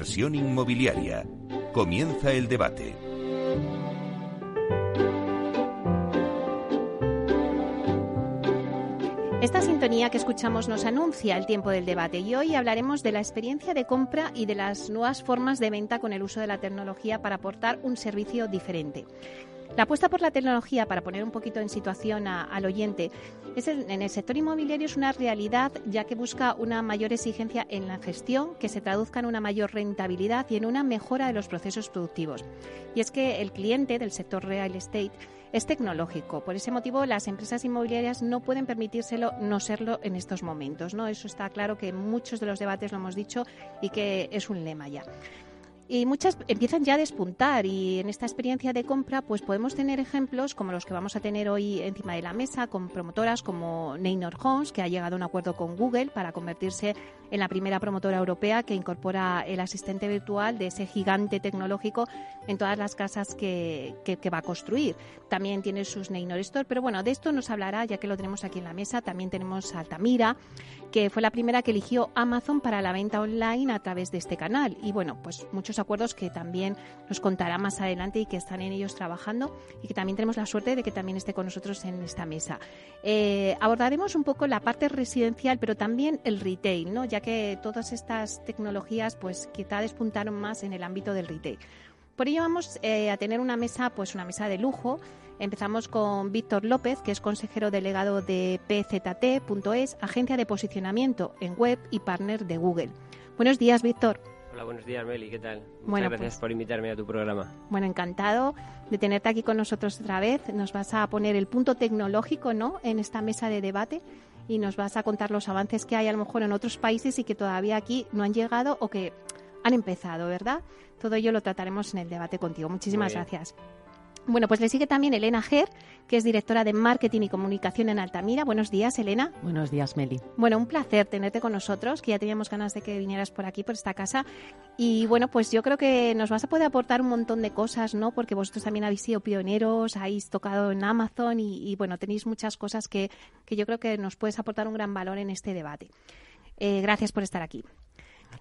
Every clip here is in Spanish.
Inversión inmobiliaria. Comienza el debate. Esta sintonía que escuchamos nos anuncia el tiempo del debate y hoy hablaremos de la experiencia de compra y de las nuevas formas de venta con el uso de la tecnología para aportar un servicio diferente. La apuesta por la tecnología, para poner un poquito en situación al oyente, es en el sector inmobiliario es una realidad ya que busca una mayor exigencia en la gestión que se traduzca en una mayor rentabilidad y en una mejora de los procesos productivos. Y es que el cliente del sector real estate es tecnológico. Por ese motivo, las empresas inmobiliarias no pueden permitírselo no serlo en estos momentos. ¿no? Eso está claro que muchos de los debates lo hemos dicho y que es un lema ya y muchas empiezan ya a despuntar y en esta experiencia de compra pues podemos tener ejemplos como los que vamos a tener hoy encima de la mesa con promotoras como Neynor Homes que ha llegado a un acuerdo con Google para convertirse en la primera promotora europea que incorpora el asistente virtual de ese gigante tecnológico en todas las casas que, que, va a construir. También tiene sus Neynor Store, pero bueno, de esto nos hablará ya que lo tenemos aquí en la mesa. También tenemos Altamira, que fue la primera que eligió Amazon para la venta online a través de este canal. Y bueno, pues muchos acuerdos que también nos contará más adelante y que están en ellos trabajando y que también tenemos la suerte de que también esté con nosotros en esta mesa. Eh, abordaremos un poco la parte residencial, pero también el retail, ¿no? ya que todas estas tecnologías pues quizá despuntaron más en el ámbito del retail. Por ello vamos eh, a tener una mesa, pues una mesa de lujo. Empezamos con Víctor López, que es consejero delegado de PZT.es, agencia de posicionamiento en web y partner de Google. Buenos días, Víctor. Hola, buenos días, Meli. ¿Qué tal? Muchas gracias pues por invitarme a tu programa. Bueno, encantado de tenerte aquí con nosotros otra vez. Nos vas a poner el punto tecnológico, ¿no? En esta mesa de debate y nos vas a contar los avances que hay a lo mejor en otros países y que todavía aquí no han llegado o que han empezado, ¿verdad? Todo ello lo trataremos en el debate contigo. Muchísimas gracias. Bueno, pues le sigue también Elena Ger, que es directora de Marketing y Comunicación en Altamira. Buenos días, Elena. Buenos días, Meli. Bueno, un placer tenerte con nosotros, que ya teníamos ganas de que vinieras por aquí, por esta casa. Y bueno, pues yo creo que nos vas a poder aportar un montón de cosas, ¿no? Porque vosotros también habéis sido pioneros, habéis tocado en Amazon y, bueno, tenéis muchas cosas que, que, yo creo que nos puedes aportar un gran valor en este debate. Eh, gracias por estar aquí.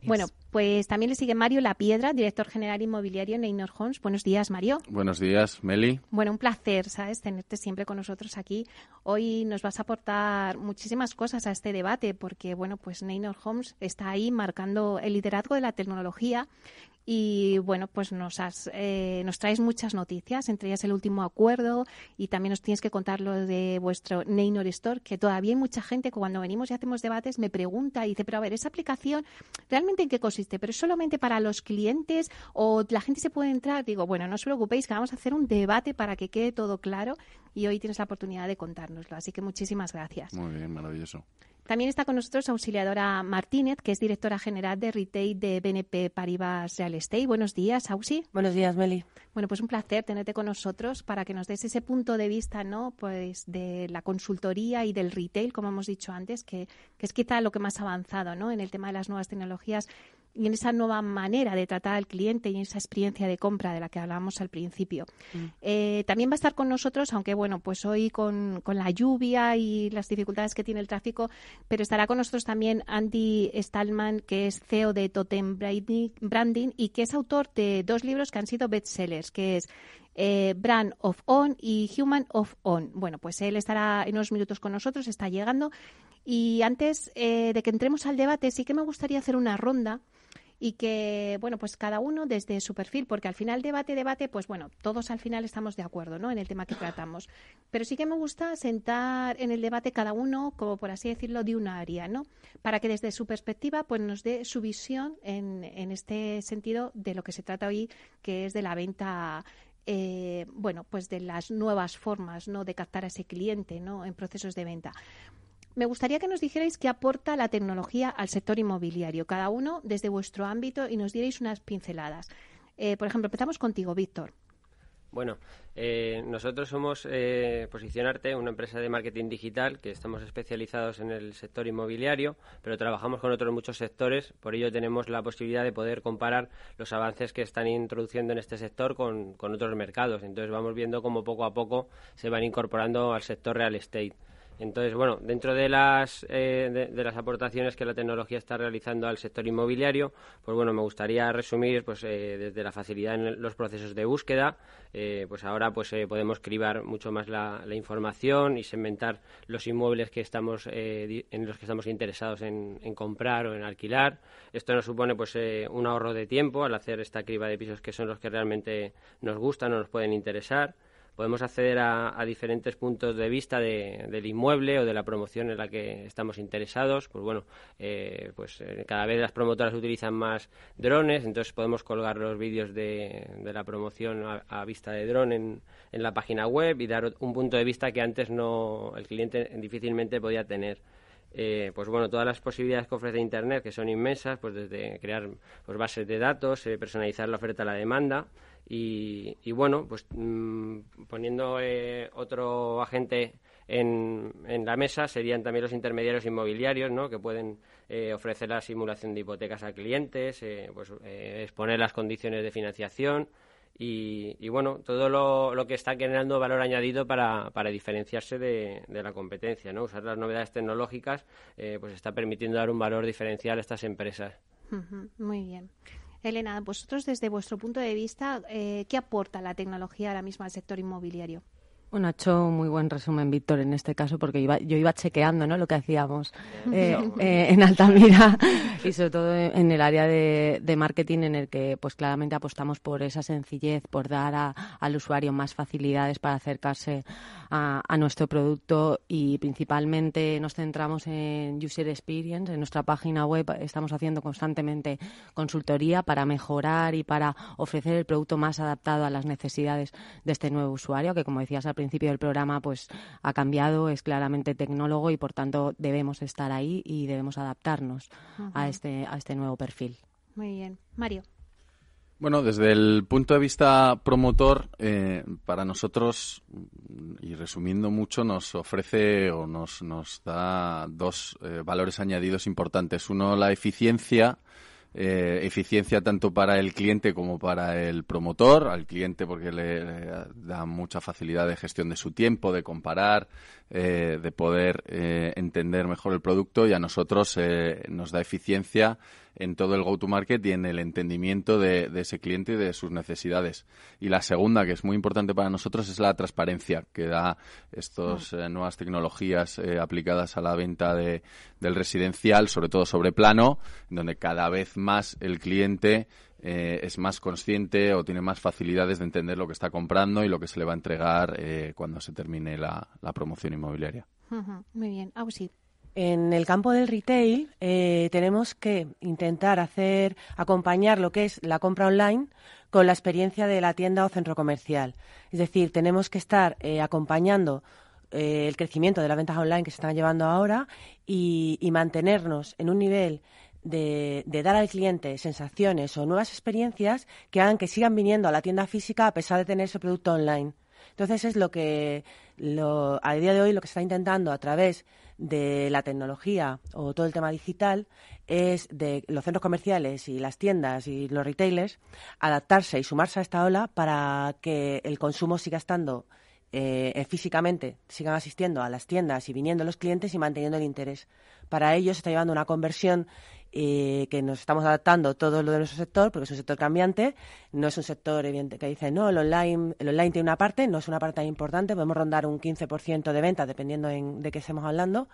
Bueno, pues también le sigue Mario La Piedra, director general inmobiliario en Neynor Homes. Buenos días, Mario. Buenos días, Meli. Bueno, un placer, ¿sabes? Tenerte siempre con nosotros aquí. Hoy nos vas a aportar muchísimas cosas a este debate porque, bueno, pues Neynor Homes está ahí marcando el liderazgo de la tecnología y bueno, pues nos, has, eh, nos traes muchas noticias, entre ellas el último acuerdo y también nos tienes que contar lo de vuestro Neynor Store, que todavía hay mucha gente que cuando venimos y hacemos debates me pregunta y dice, pero a ver, esa aplicación realmente en qué consiste, pero es solamente para los clientes o la gente se puede entrar. Digo, bueno, no os preocupéis que vamos a hacer un debate para que quede todo claro y hoy tienes la oportunidad de contárnoslo. Así que muchísimas gracias. Muy bien, maravilloso. También está con nosotros Auxiliadora Martínez, que es directora general de Retail de BNP Paribas Real Estate. Buenos días, Auxi. Buenos días, Meli. Bueno, pues un placer tenerte con nosotros para que nos des ese punto de vista, ¿no? Pues de la consultoría y del retail, como hemos dicho antes, que, que es quizá lo que más ha avanzado, ¿no? En el tema de las nuevas tecnologías y en esa nueva manera de tratar al cliente y en esa experiencia de compra de la que hablábamos al principio. Mm. Eh, también va a estar con nosotros, aunque bueno, pues hoy con, con, la lluvia y las dificultades que tiene el tráfico, pero estará con nosotros también Andy Stallman, que es CEO de Totem Branding y que es autor de dos libros que han sido bestsellers, que es eh, Brand of On y Human of On. Bueno, pues él estará en unos minutos con nosotros, está llegando. Y antes eh, de que entremos al debate, sí que me gustaría hacer una ronda y que, bueno, pues cada uno desde su perfil, porque al final debate, debate, pues bueno, todos al final estamos de acuerdo, ¿no? En el tema que tratamos. Pero sí que me gusta sentar en el debate cada uno, como por así decirlo, de una área, ¿no? Para que desde su perspectiva, pues nos dé su visión en, en este sentido de lo que se trata hoy, que es de la venta eh, bueno, pues de las nuevas formas, ¿no? De captar a ese cliente, ¿no? En procesos de venta me gustaría que nos dijerais qué aporta la tecnología al sector inmobiliario, cada uno desde vuestro ámbito y nos dierais unas pinceladas. Eh, por ejemplo, empezamos contigo, Víctor. Bueno, eh, nosotros somos eh, Posicionarte, una empresa de marketing digital que estamos especializados en el sector inmobiliario, pero trabajamos con otros muchos sectores, por ello tenemos la posibilidad de poder comparar los avances que están introduciendo en este sector con, con otros mercados. Entonces vamos viendo cómo poco a poco se van incorporando al sector real estate. Entonces, bueno, dentro de las, eh, de, las aportaciones que la tecnología está realizando al sector inmobiliario, pues bueno, me gustaría resumir pues eh, desde la facilidad en los procesos de búsqueda, eh, pues ahora pues podemos cribar mucho más la, información y segmentar los inmuebles que estamos en los que estamos interesados en, en, comprar o en alquilar. Esto nos supone pues un ahorro de tiempo al hacer esta criba de pisos que son los que realmente nos gustan o nos pueden interesar podemos acceder a, diferentes puntos de vista del inmueble o de la promoción en la que estamos interesados. Pues bueno, eh, pues eh, cada vez las promotoras utilizan más drones, entonces podemos colgar los vídeos de, la promoción a, vista de dron en, la página web y dar un punto de vista que antes no el cliente difícilmente podía tener. Eh, pues bueno, todas las posibilidades que ofrece Internet, que son inmensas, pues desde crear pues bases de datos, personalizar la oferta a la demanda, y, bueno, pues mm, poniendo eh, otro agente en, en, la mesa serían también los intermediarios inmobiliarios, ¿no? que pueden eh, ofrecer la simulación de hipotecas a clientes, eh, pues, exponer las condiciones de financiación y, bueno, todo lo, lo, que está generando valor añadido para, para diferenciarse de, de, la competencia. ¿no? Usar las novedades tecnológicas pues está permitiendo dar un valor diferencial a estas empresas. Muy bien. Elena, vosotros desde vuestro punto de vista, eh, ¿qué aporta la tecnología ahora mismo al sector inmobiliario? Bueno, ha hecho muy buen resumen Víctor en este caso porque iba, yo iba chequeando ¿no? lo que hacíamos eh, eh, en Altamira y sobre todo en el área de, marketing en el que pues claramente apostamos por esa sencillez, por dar al usuario más facilidades para acercarse a, nuestro producto y principalmente nos centramos en user experience. En nuestra página web estamos haciendo constantemente consultoría para mejorar y para ofrecer el producto más adaptado a las necesidades de este nuevo usuario que como decías al principio del programa pues ha cambiado, es claramente tecnólogo y por tanto debemos estar ahí y debemos adaptarnos a este a este nuevo perfil. Muy bien, Mario. Bueno, desde el punto de vista promotor, eh, para nosotros, y resumiendo mucho, nos ofrece o nos, nos da dos eh, valores añadidos importantes. Uno, la eficiencia eh, eficiencia tanto para el cliente como para el promotor, al cliente porque le, da mucha facilidad de gestión de su tiempo, de comparar, eh, de poder eh, entender mejor el producto y a nosotros nos da eficiencia en todo el go-to-market y en el entendimiento de, ese cliente y de sus necesidades. Y la segunda, que es muy importante para nosotros, es la transparencia que da estas eh, nuevas tecnologías eh, aplicadas a la venta de, del residencial, sobre todo sobre plano, donde cada vez más el cliente eh, es más consciente o tiene más facilidades de entender lo que está comprando y lo que se le va a entregar cuando se termine la, promoción inmobiliaria. Muy bien. sí. En el campo del retail eh, tenemos que intentar hacer acompañar lo que es la compra online con la experiencia de la tienda o centro comercial. Es decir, tenemos que estar eh, acompañando eh, el crecimiento de las ventas online que se están llevando ahora y, mantenernos en un nivel de, dar al cliente sensaciones o nuevas experiencias que hagan que sigan viniendo a la tienda física a pesar de tener ese producto online. Entonces es lo que a día de hoy lo que se está intentando a través de la tecnología o todo el tema digital es de los centros comerciales y las tiendas y los retailers adaptarse y sumarse a esta ola para que el consumo siga estando eh, físicamente, sigan asistiendo a las tiendas y viniendo los clientes y manteniendo el interés. Para ello se está llevando una conversión eh, que nos estamos adaptando todo lo de nuestro sector, porque es un sector cambiante, no es un sector evidente que dice, no, el online, el online tiene una parte, no es una parte tan importante, podemos rondar un 15% de ventas dependiendo de qué estemos hablando,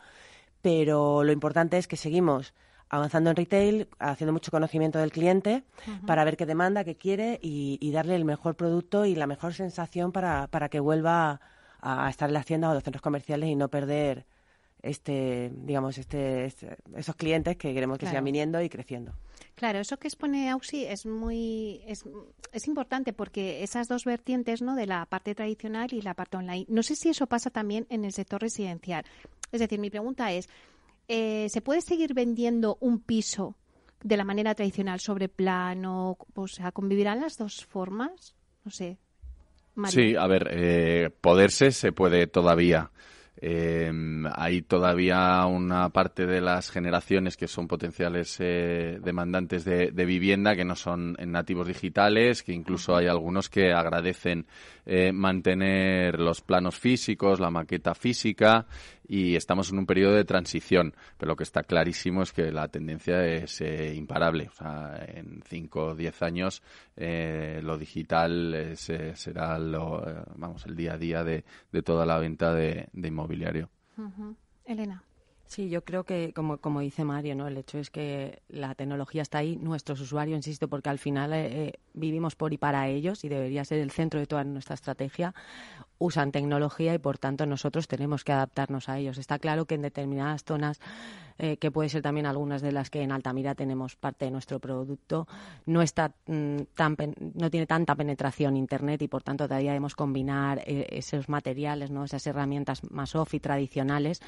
pero lo importante es que seguimos avanzando en retail, haciendo mucho conocimiento del cliente para ver qué demanda, qué quiere y, darle el mejor producto y la mejor sensación para, para que vuelva a, a estar en la hacienda o los centros comerciales y no perder este, digamos, este, este, esos clientes que queremos que sigan viniendo y creciendo. Claro, eso que expone Auxi es muy es, es, importante porque esas dos vertientes, ¿no? De la parte tradicional y la parte online. No sé si eso pasa también en el sector residencial. Es decir, mi pregunta es, eh, ¿se puede seguir vendiendo un piso de la manera tradicional sobre plano? O sea, ¿convivirán las dos formas? No sé. Sí, a ver, eh, poderse se puede todavía. Eh, hay todavía una parte de las generaciones que son potenciales eh, demandantes de, vivienda que no son nativos digitales, que incluso hay algunos que agradecen eh, mantener los planos físicos, la maqueta física y estamos en un periodo de transición, pero lo que está clarísimo es que la tendencia es eh, imparable. O sea, en 5 o 10 años eh, lo digital será lo, vamos, el día a día de, toda la venta de, inmobiliario. Elena. Sí, yo creo que, como, como dice Mario, ¿no? el hecho es que la tecnología está ahí, nuestros usuarios, insisto, porque al final eh, eh, vivimos por y para ellos y debería ser el centro de toda nuestra estrategia, usan tecnología y por tanto nosotros tenemos que adaptarnos a ellos. Está claro que en determinadas zonas eh, que puede ser también algunas de las que en Altamira tenemos parte de nuestro producto, no está mm, tan no tiene tanta penetración internet y por tanto todavía debemos combinar eh, esos materiales, ¿no? esas herramientas más off y tradicionales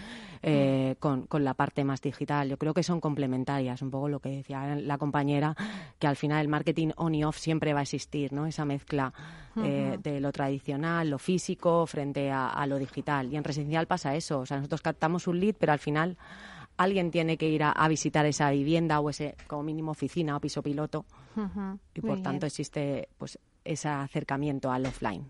eh, con, con, la parte más digital. Yo creo que son complementarias, un poco lo que decía la compañera, que al final el marketing on y off siempre va a existir, ¿no? esa mezcla de lo tradicional, lo físico frente a, a lo digital. Y en residencial pasa eso, o sea, nosotros captamos un lead, pero al final alguien tiene que ir a, visitar esa vivienda o ese, como mínimo, oficina o piso piloto. y por tanto existe pues ese acercamiento al offline.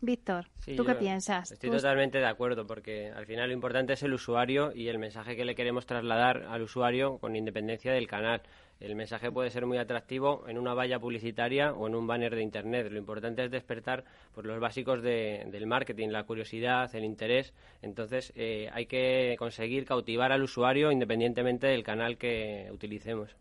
Víctor, ¿tú qué piensas? Estoy totalmente de acuerdo porque al final lo importante es el usuario y el mensaje que le queremos trasladar al usuario con independencia del canal. El mensaje puede ser muy atractivo en una valla publicitaria o en un banner de Internet. Lo importante es despertar pues, los básicos del marketing, la curiosidad, el interés. Entonces eh, hay que conseguir cautivar al usuario independientemente del canal que utilicemos.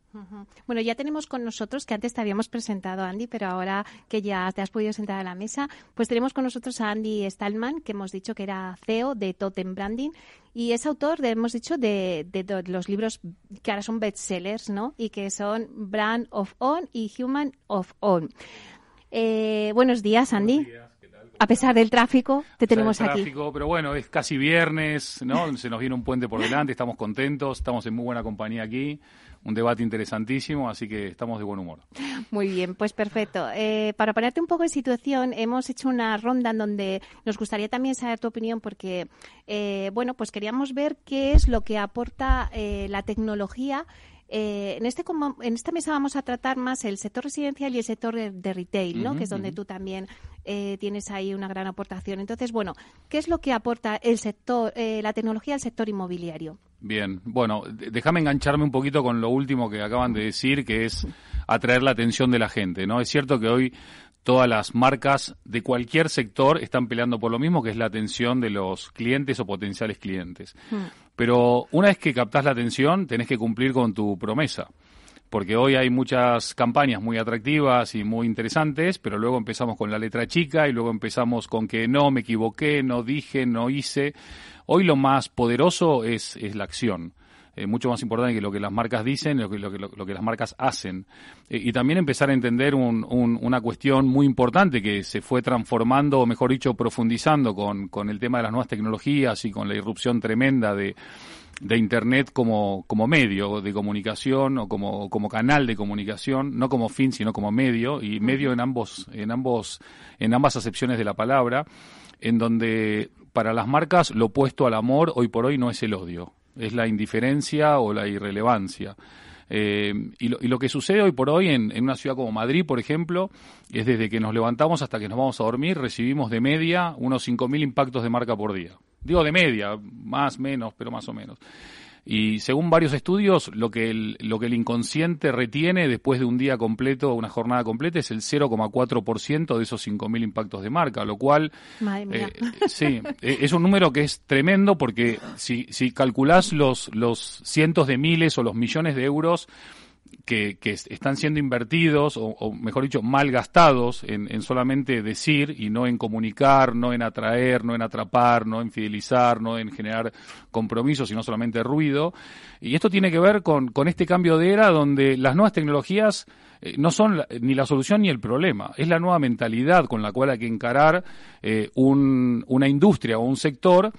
Bueno, ya tenemos con nosotros, que antes te habíamos presentado, Andy, pero ahora que ya te has podido sentar a la mesa, pues tenemos con nosotros a Andy Stallman, que hemos dicho que era CEO de Totem Branding, y es autor, hemos dicho, de, los libros que ahora son bestsellers, ¿no? Y que son Brand of On y Human of On. Eh, buenos días, Andy. A pesar del tráfico, te tenemos aquí. Pero bueno, es casi viernes, ¿no? Se nos viene un puente por delante, estamos contentos, estamos en muy buena compañía aquí un debate interesantísimo, así que estamos de buen humor. Muy bien, pues perfecto. Eh, para ponerte un poco en situación, hemos hecho una ronda en donde nos gustaría también saber tu opinión porque, eh, bueno, pues queríamos ver qué es lo que aporta eh, la tecnología en, este, en esta mesa vamos a tratar más el sector residencial y el sector de, retail, ¿no? que es donde tú también tienes ahí una gran aportación. Entonces, bueno, ¿qué es lo que aporta el sector, la tecnología al sector inmobiliario? Bien, bueno, déjame engancharme un poquito con lo último que acaban de decir, que es atraer la atención de la gente, ¿no? Es cierto que hoy todas las marcas de cualquier sector están peleando por lo mismo, que es la atención de los clientes o potenciales clientes. Hmm. Pero una vez que captás la atención, tenés que cumplir con tu promesa. Porque hoy hay muchas campañas muy atractivas y muy interesantes, pero luego empezamos con la letra chica y luego empezamos con que no, me equivoqué, no dije, no hice. Hoy lo más poderoso es, es la acción. Eh, mucho más importante que lo que las marcas dicen, lo que, lo que, lo que las marcas hacen. Eh, y también empezar a entender un, una cuestión muy importante que se fue transformando, o mejor dicho, profundizando con, con el tema de las nuevas tecnologías y con la irrupción tremenda de, de Internet como, como medio de comunicación o como, como canal de comunicación, no como fin, sino como medio, y medio en ambos, en ambos, en ambas acepciones de la palabra, en donde para las marcas lo opuesto al amor hoy por hoy no es el odio, es la indiferencia o la irrelevancia. Eh, y, lo, que sucede hoy por hoy en, una ciudad como Madrid, por ejemplo, es desde que nos levantamos hasta que nos vamos a dormir, recibimos de media unos 5.000 impactos de marca por día. Digo de media, más, menos, pero más o menos. Y según varios estudios, lo que el, lo que el inconsciente retiene después de un día completo, una jornada completa, es el 0,4% de esos 5.000 impactos de marca, lo cual... Eh, sí, e, es un número que es tremendo porque si, si calculás los, los cientos de miles o los millones de euros que, están siendo invertidos, o, mejor dicho, mal gastados en, solamente decir y no en comunicar, no en atraer, no en atrapar, no en fidelizar, no en generar compromisos, sino solamente ruido. Y esto tiene que ver con, con este cambio de era donde las nuevas tecnologías eh, no son ni la solución ni el problema, es la nueva mentalidad con la cual hay que encarar eh, un, una industria o un sector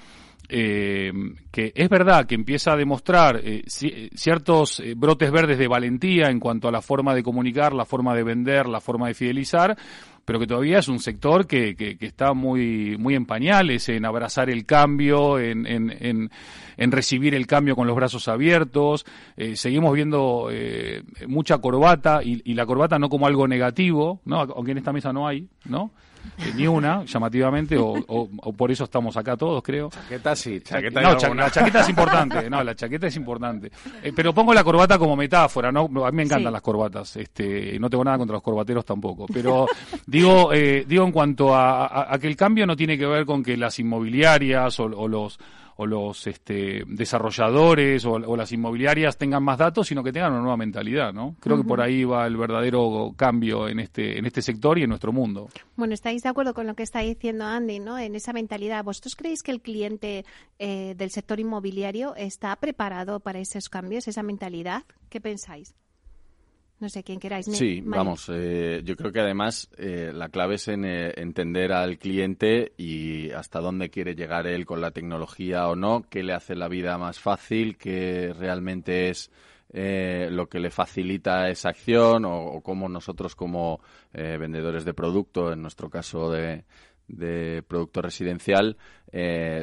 eh, que es verdad que empieza a demostrar eh, ciertos eh, brotes verdes de valentía en cuanto a la forma de comunicar, la forma de vender, la forma de fidelizar, pero que todavía es un sector que, que, está muy, muy en pañales, en abrazar el cambio, en, en, en, recibir el cambio con los brazos abiertos. Eh, seguimos viendo mucha corbata y, y, la corbata no como algo negativo, ¿no? aunque en esta mesa no hay, ¿no? Eh, ni una, llamativamente, o, o, por eso estamos acá todos, creo. Chaqueta sí, chaqueta No, la chaqueta es importante, no, la chaqueta es importante. Eh, pero pongo la corbata como metáfora, ¿no? A mí me encantan las corbatas, este, no tengo nada contra los corbateros tampoco, pero digo, eh, digo en cuanto a, a, que el cambio no tiene que ver con que las inmobiliarias o, o los o los este, desarrolladores o, las inmobiliarias tengan más datos, sino que tengan una nueva mentalidad, ¿no? Creo que por ahí va el verdadero cambio en este, en este sector y en nuestro mundo. Bueno, estáis de acuerdo con lo que está diciendo Andy, ¿no? En esa mentalidad. ¿Vosotros creéis que el cliente eh, del sector inmobiliario está preparado para esos cambios, esa mentalidad? ¿Qué pensáis? No sé quién queráis. Sí, vamos, eh, yo creo que además eh, la clave es en eh, entender al cliente y hasta dónde quiere llegar él con la tecnología o no, qué le hace la vida más fácil, qué realmente es lo que le facilita esa acción o, cómo nosotros como vendedores de producto, en nuestro caso de, de producto residencial,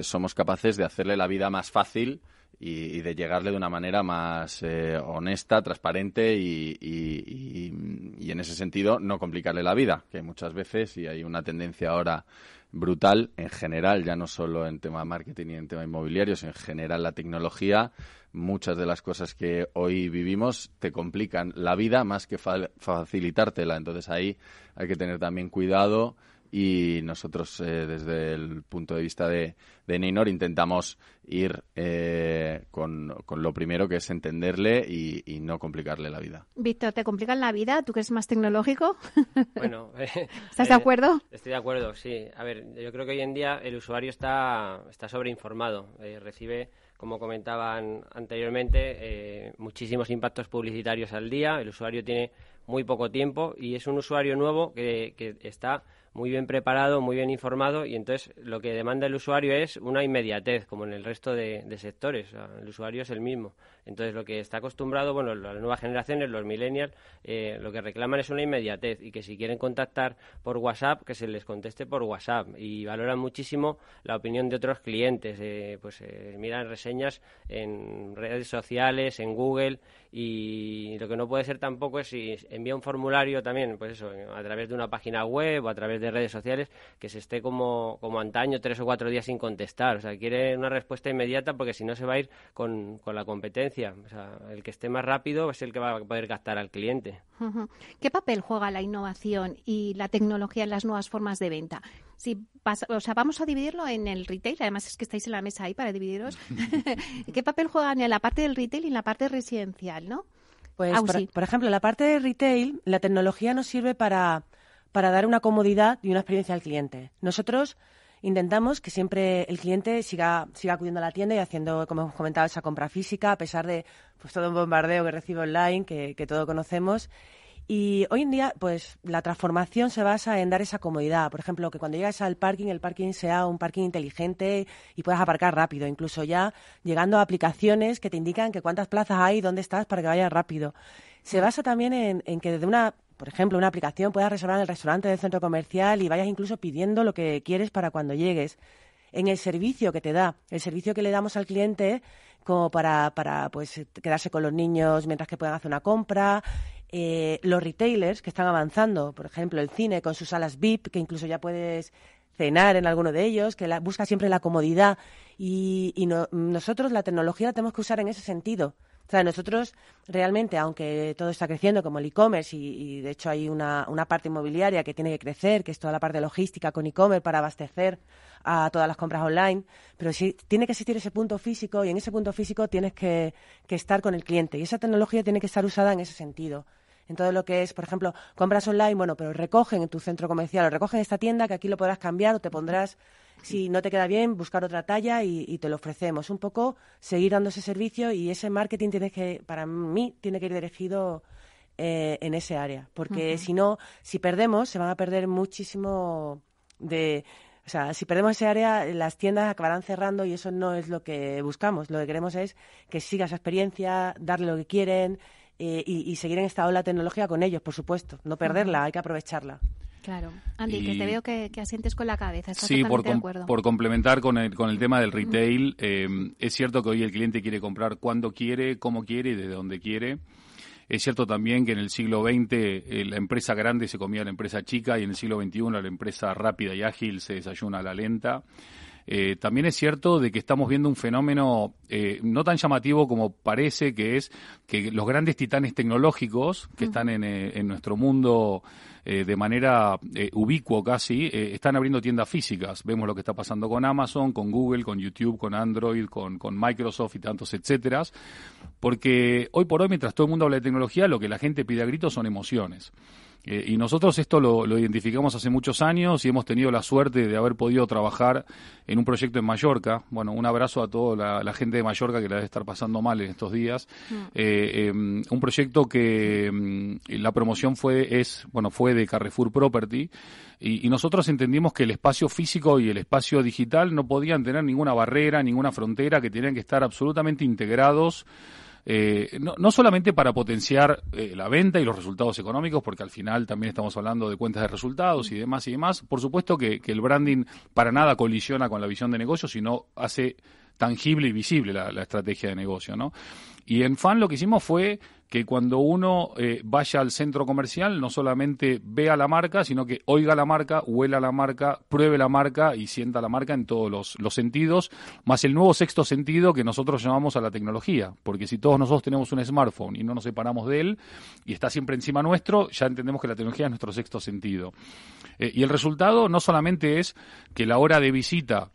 somos capaces de hacerle la vida más fácil y, de llegarle de una manera más eh, honesta, transparente y, y, en ese sentido no complicarle la vida, que muchas veces, y hay una tendencia ahora brutal en general, ya no solo en tema marketing y en tema inmobiliario, sino en general la tecnología, muchas de las cosas que hoy vivimos te complican la vida más que facilitártela. Entonces ahí hay que tener también cuidado y nosotros eh, desde el punto de vista de, de Neynor intentamos ir eh, con, lo primero que es entenderle y, no complicarle la vida. Víctor, ¿te complican la vida? ¿Tú que eres más tecnológico? Bueno, ¿estás de acuerdo? Estoy de acuerdo, sí. A ver, yo creo que hoy en día el usuario está, está sobreinformado, eh, recibe como comentaban anteriormente, muchísimos impactos publicitarios al día. El usuario tiene muy poco tiempo y es un usuario nuevo que, que está muy bien preparado, muy bien informado y entonces lo que demanda el usuario es una inmediatez, como en el resto de, sectores. el usuario es el mismo. Entonces lo que está acostumbrado, bueno, las nuevas generaciones, los millennials, eh, lo que reclaman es una inmediatez y que si quieren contactar por WhatsApp, que se les conteste por WhatsApp y valoran muchísimo la opinión de otros clientes. Eh, pues eh, miran reseñas en redes sociales, en Google y lo que no puede ser tampoco es si envía un formulario también, pues eso, a través de una página web o a través de redes sociales, que se esté como, como antaño tres o cuatro días sin contestar. O sea, quiere una respuesta inmediata porque si no se va a ir con, con la competencia. O sea, el que esté más rápido es el que va a poder captar al cliente. ¿Qué papel juega la innovación y la tecnología en las nuevas formas de venta? Si o sea, vamos a dividirlo en el retail, además es que estáis en la mesa ahí para dividiros. ¿Qué papel juegan en la parte del retail y en la parte residencial, no? Pues, por, ejemplo, en la parte de retail, la tecnología nos sirve para, para dar una comodidad y una experiencia al cliente. Nosotros intentamos que siempre el cliente siga, siga acudiendo a la tienda y haciendo, como hemos comentado, esa compra física, a pesar de pues, todo un bombardeo que recibe online, que, que todo conocemos. Y hoy en día, pues la transformación se basa en dar esa comodidad. Por ejemplo, que cuando llegas al parking, el parking sea un parking inteligente y puedas aparcar rápido. Incluso ya llegando a aplicaciones que te indican que cuántas plazas hay, dónde estás para que vayas rápido. Se basa también en, en que desde una, por ejemplo, una aplicación puedas reservar en el restaurante del centro comercial y vayas incluso pidiendo lo que quieres para cuando llegues. En el servicio que te da, el servicio que le damos al cliente como para, para pues quedarse con los niños mientras que puedan hacer una compra, eh, los retailers que están avanzando, por ejemplo, el cine con sus salas VIP, que incluso ya puedes cenar en alguno de ellos, que busca siempre la comodidad. Y, nosotros la tecnología la tenemos que usar en ese sentido. O sea, nosotros realmente, aunque todo está creciendo como el e-commerce y, de hecho hay una, una, parte inmobiliaria que tiene que crecer, que es toda la parte logística con e-commerce para abastecer a todas las compras online, pero sí tiene que existir ese punto físico y en ese punto físico tienes que, que estar con el cliente y esa tecnología tiene que estar usada en ese sentido en todo lo que es, por ejemplo, compras online, bueno, pero recogen en tu centro comercial o recogen en esta tienda que aquí lo podrás cambiar o te pondrás, si no te queda bien, buscar otra talla y, te lo ofrecemos. Un poco seguir dando ese servicio y ese marketing tiene que, para mí, tiene que ir dirigido eh, en ese área, porque si no, si perdemos, se van a perder muchísimo de... O sea, si perdemos ese área, las tiendas acabarán cerrando y eso no es lo que buscamos. Lo que queremos es que siga esa experiencia, darle lo que quieren, eh, y, seguir en esta ola tecnología con ellos, por supuesto. No perderla, hay que aprovecharla. Claro. Andy, que te veo que, asientes con la cabeza. sí, por, por complementar con el, con el tema del retail, eh, es cierto que hoy el cliente quiere comprar cuando quiere, cómo quiere y desde donde quiere. Es cierto también que en el siglo XX eh, la empresa grande se comía a la empresa chica y en el siglo XXI la empresa rápida y ágil se desayuna a la lenta. Eh, también es cierto de que estamos viendo un fenómeno eh, no tan llamativo como parece, que es que los grandes titanes tecnológicos que están en, eh, en nuestro mundo de manera ubicuo casi, están abriendo tiendas físicas. Vemos lo que está pasando con Amazon, con Google, con YouTube, con Android, con, con Microsoft y tantos etcétera. Porque hoy por hoy, mientras todo el mundo habla de tecnología, lo que la gente pide a gritos son emociones. Eh, y nosotros esto lo, identificamos hace muchos años y hemos tenido la suerte de haber podido trabajar en un proyecto en Mallorca. Bueno, un abrazo a toda la, gente de Mallorca que la debe estar pasando mal en estos días. Mm. Eh, em, un proyecto que em, la promoción fue, es, bueno, fue de Carrefour Property y, y, nosotros entendimos que el espacio físico y el espacio digital no podían tener ninguna barrera, ninguna frontera, que tenían que estar absolutamente integrados eh, no, no, solamente para potenciar eh, la venta y los resultados económicos, porque al final también estamos hablando de cuentas de resultados y demás y demás. Por supuesto que, que el branding para nada colisiona con la visión de negocio, sino hace tangible y visible la, la estrategia de negocio, ¿no? Y en FAN lo que hicimos fue que cuando uno eh, vaya al centro comercial no solamente vea la marca, sino que oiga la marca, huela la marca, pruebe la marca y sienta la marca en todos los, los sentidos, más el nuevo sexto sentido que nosotros llamamos a la tecnología, porque si todos nosotros tenemos un smartphone y no nos separamos de él y está siempre encima nuestro, ya entendemos que la tecnología es nuestro sexto sentido. Eh, y el resultado no solamente es que la hora de visita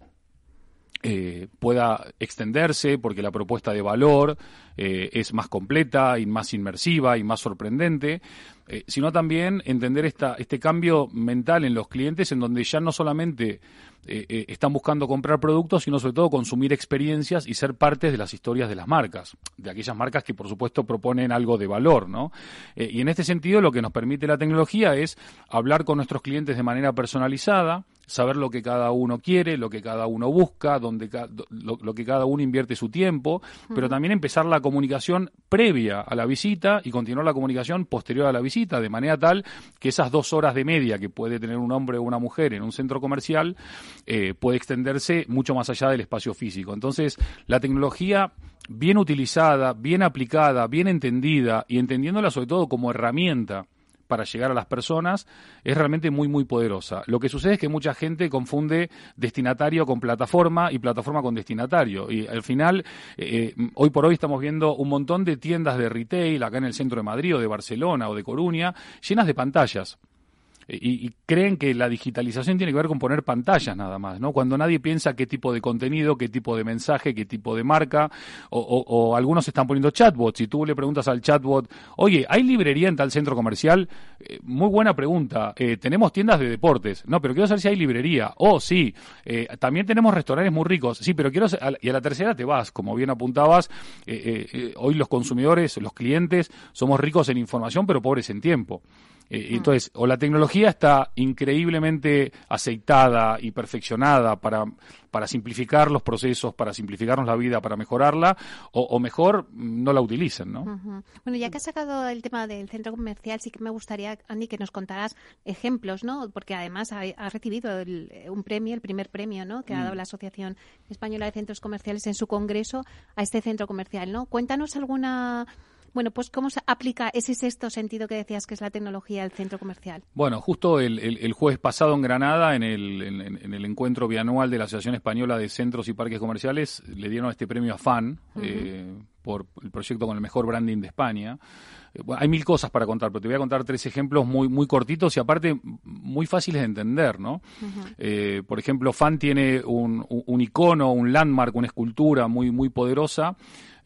eh, pueda extenderse porque la propuesta de valor eh, es más completa y más inmersiva y más sorprendente, eh, sino también entender esta, este cambio mental en los clientes en donde ya no solamente están buscando comprar productos, sino sobre todo consumir experiencias y ser parte de las historias de las marcas, de aquellas marcas que por supuesto proponen algo de valor, ¿no? y en este sentido lo que nos permite la tecnología es hablar con nuestros clientes de manera personalizada, saber lo que cada uno quiere, lo que cada uno busca, donde lo, que cada uno invierte su tiempo, pero también empezar la comunicación previa a la visita y continuar la comunicación posterior a la visita, de manera tal que esas dos horas de media que puede tener un hombre o una mujer en un centro comercial eh, puede extenderse mucho más allá del espacio físico. Entonces, la tecnología bien utilizada, bien aplicada, bien entendida y entendiéndola sobre todo como herramienta para llegar a las personas es realmente muy, muy poderosa. Lo que sucede es que mucha gente confunde destinatario con plataforma y plataforma con destinatario. Y al final, eh, eh, hoy por hoy estamos viendo un montón de tiendas de retail acá en el centro de Madrid o de Barcelona o de Coruña llenas de pantallas y, creen que la digitalización tiene que ver con poner pantallas nada más, ¿no? Cuando nadie piensa qué tipo de contenido, qué tipo de mensaje, qué tipo de marca, o, algunos están poniendo chatbots. Si tú le preguntas al chatbot, oye, ¿hay librería en tal centro comercial? Eh, muy buena pregunta. Eh, tenemos tiendas de deportes. No, pero quiero saber si hay librería. Oh, sí. Eh, también tenemos restaurantes muy ricos. Sí, pero quiero y a la tercera te vas, como bien apuntabas. hoy los consumidores, los clientes, somos ricos en información, pero pobres en tiempo. Eh, entonces, o la tecnología está increíblemente aceitada y perfeccionada para, para simplificar los procesos, para simplificarnos la vida, para mejorarla, o, mejor no la utilicen, ¿no? Bueno, ya que has sacado el tema del centro comercial, sí que me gustaría, Andy, que nos contaras ejemplos, ¿no? Porque además ha, recibido un premio, el primer premio, ¿no? Que ha dado mm. la Asociación Española de Centros Comerciales en su congreso a este centro comercial, ¿no? Cuéntanos alguna bueno, pues ¿cómo se aplica ese sexto sentido que decías que es la tecnología del centro comercial? Bueno, justo el, el, jueves pasado en Granada, en el, en, el encuentro bianual de la Asociación Española de Centros y Parques Comerciales, le dieron este premio a FAN eh, por el proyecto con el mejor branding de España. Eh, hay mil cosas para contar, pero te voy a contar tres ejemplos muy, muy cortitos y aparte muy fáciles de entender, ¿no? Eh, por ejemplo, FAN tiene un, un, icono, un landmark, una escultura muy, muy poderosa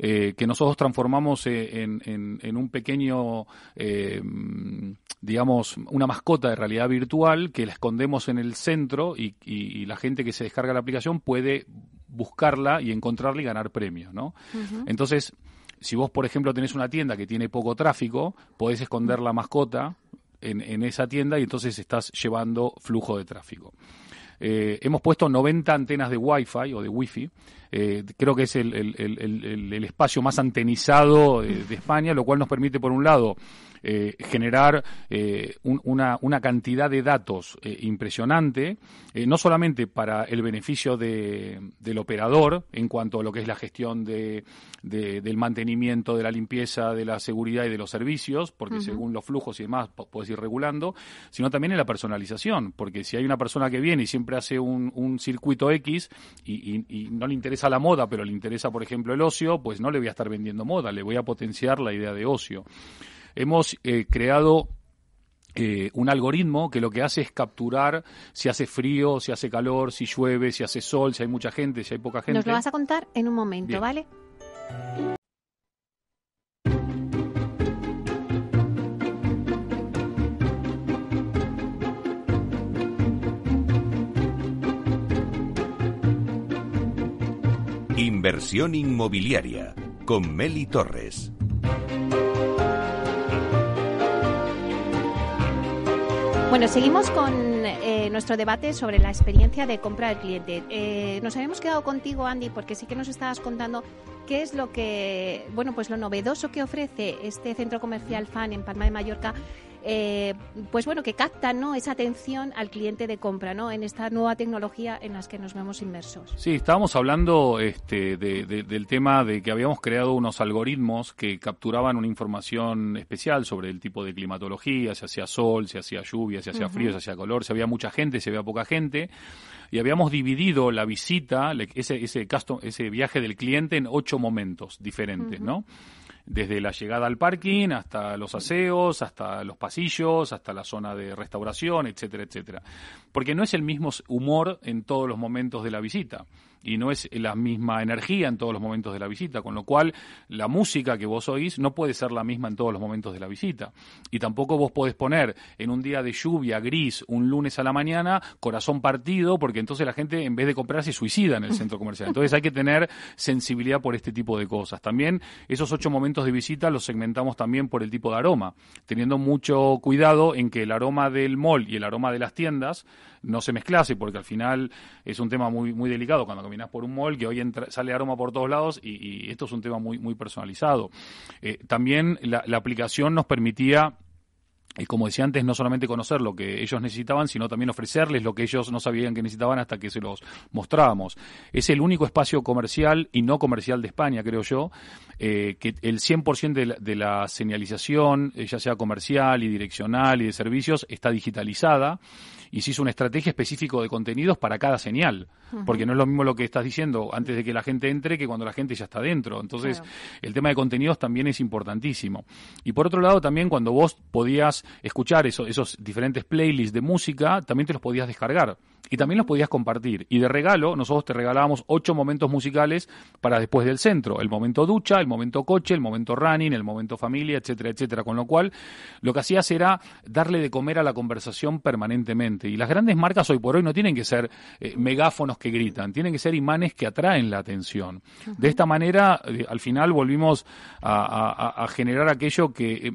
eh, que nosotros transformamos eh, en, un pequeño, eh, digamos, una mascota de realidad virtual que la escondemos en el centro y, la gente que se descarga la aplicación puede buscarla y encontrarla y ganar premios, ¿no? Entonces, si vos, por ejemplo, tenés una tienda que tiene poco tráfico, podés esconder la mascota en, en esa tienda y entonces estás llevando flujo de tráfico. Eh, hemos puesto 90 antenas de Wi-Fi o de Wi-Fi. Eh, creo que es el, el, el, el espacio más antenizado de, España, lo cual nos permite, por un lado, eh, generar eh, una, una, cantidad de datos eh, impresionante, no solamente para el beneficio de, del operador en cuanto a lo que es la gestión de, del mantenimiento, de la limpieza, de la seguridad y de los servicios, porque según los flujos y demás puedes ir regulando, sino también en la personalización, porque si hay una persona que viene y siempre hace un, un circuito X y, y no le interesa la moda, pero le interesa, por ejemplo, el ocio, pues no le voy a estar vendiendo moda, le voy a potenciar la idea de ocio. Hemos eh, creado eh, un algoritmo que lo que hace es capturar si hace frío, si hace calor, si llueve, si hace sol, si hay mucha gente, si hay poca gente. Nos lo vas a contar en un momento, ¿vale? Inversión inmobiliaria con Meli Torres. Bueno, seguimos con eh, nuestro debate sobre la experiencia de compra del cliente. Eh, nos habíamos quedado contigo, Andy, porque sí que nos estabas contando qué es lo que, bueno, pues lo novedoso que ofrece este centro comercial FAN en Palma de Mallorca eh, pues bueno, que captan ¿no? esa atención al cliente de compra, ¿no? En esta nueva tecnología en las que nos vemos inmersos. Sí, estábamos hablando este, del tema de que habíamos creado unos algoritmos que capturaban una información especial sobre el tipo de climatología, si hacía sol, si hacía lluvia, si hacía frío, si hacía color, si había mucha gente, si había poca gente y habíamos dividido la visita, ese, ese, ese viaje del cliente en ocho momentos diferentes, ¿no? Desde la llegada al parking hasta los aseos, hasta los pasillos, hasta la zona de restauración, etcétera, etcétera. Porque no es el mismo humor en todos los momentos de la visita y no es la misma energía en todos los momentos de la visita, con lo cual la música que vos oís no puede ser la misma en todos los momentos de la visita. Y tampoco vos podés poner en un día de lluvia gris, un lunes a la mañana, corazón partido, porque entonces la gente en vez de comprar se suicida en el centro comercial. Entonces hay que tener sensibilidad por este tipo de cosas. También esos ocho momentos de visita los segmentamos también por el tipo de aroma, teniendo mucho cuidado en que el aroma del mall y el aroma de las tiendas no se mezclase, porque al final es un tema muy, muy delicado cuando caminas por un mall, que hoy sale aroma por todos lados y, esto es un tema muy, muy personalizado. Eh, también la, la aplicación nos permitía y como decía antes, no solamente conocer lo que ellos necesitaban, sino también ofrecerles lo que ellos no sabían que necesitaban hasta que se los mostrábamos. Es el único espacio comercial y no comercial de España, creo yo, eh, que el 100% de la, de la señalización, eh, ya sea comercial y direccional y de servicios, está digitalizada y se hizo una estrategia específica de contenidos para cada señal, porque no es lo mismo lo que estás diciendo antes de que la gente entre que cuando la gente ya está dentro. Entonces, el tema de contenidos también es importantísimo. Y por otro lado, también cuando vos podías escuchar esos diferentes playlists de música, también te los podías descargar y también los podías compartir. Y de regalo, nosotros te regalábamos ocho momentos musicales para después del centro. El momento ducha, el momento coche, el momento running, el momento familia, etcétera, etcétera. Con lo cual, lo que hacías era darle de comer a la conversación permanentemente. Y las grandes marcas hoy por hoy no tienen que ser eh, megáfonos que gritan, tienen que ser imanes que atraen la atención. De esta manera, eh, al final volvimos a, generar aquello que eh,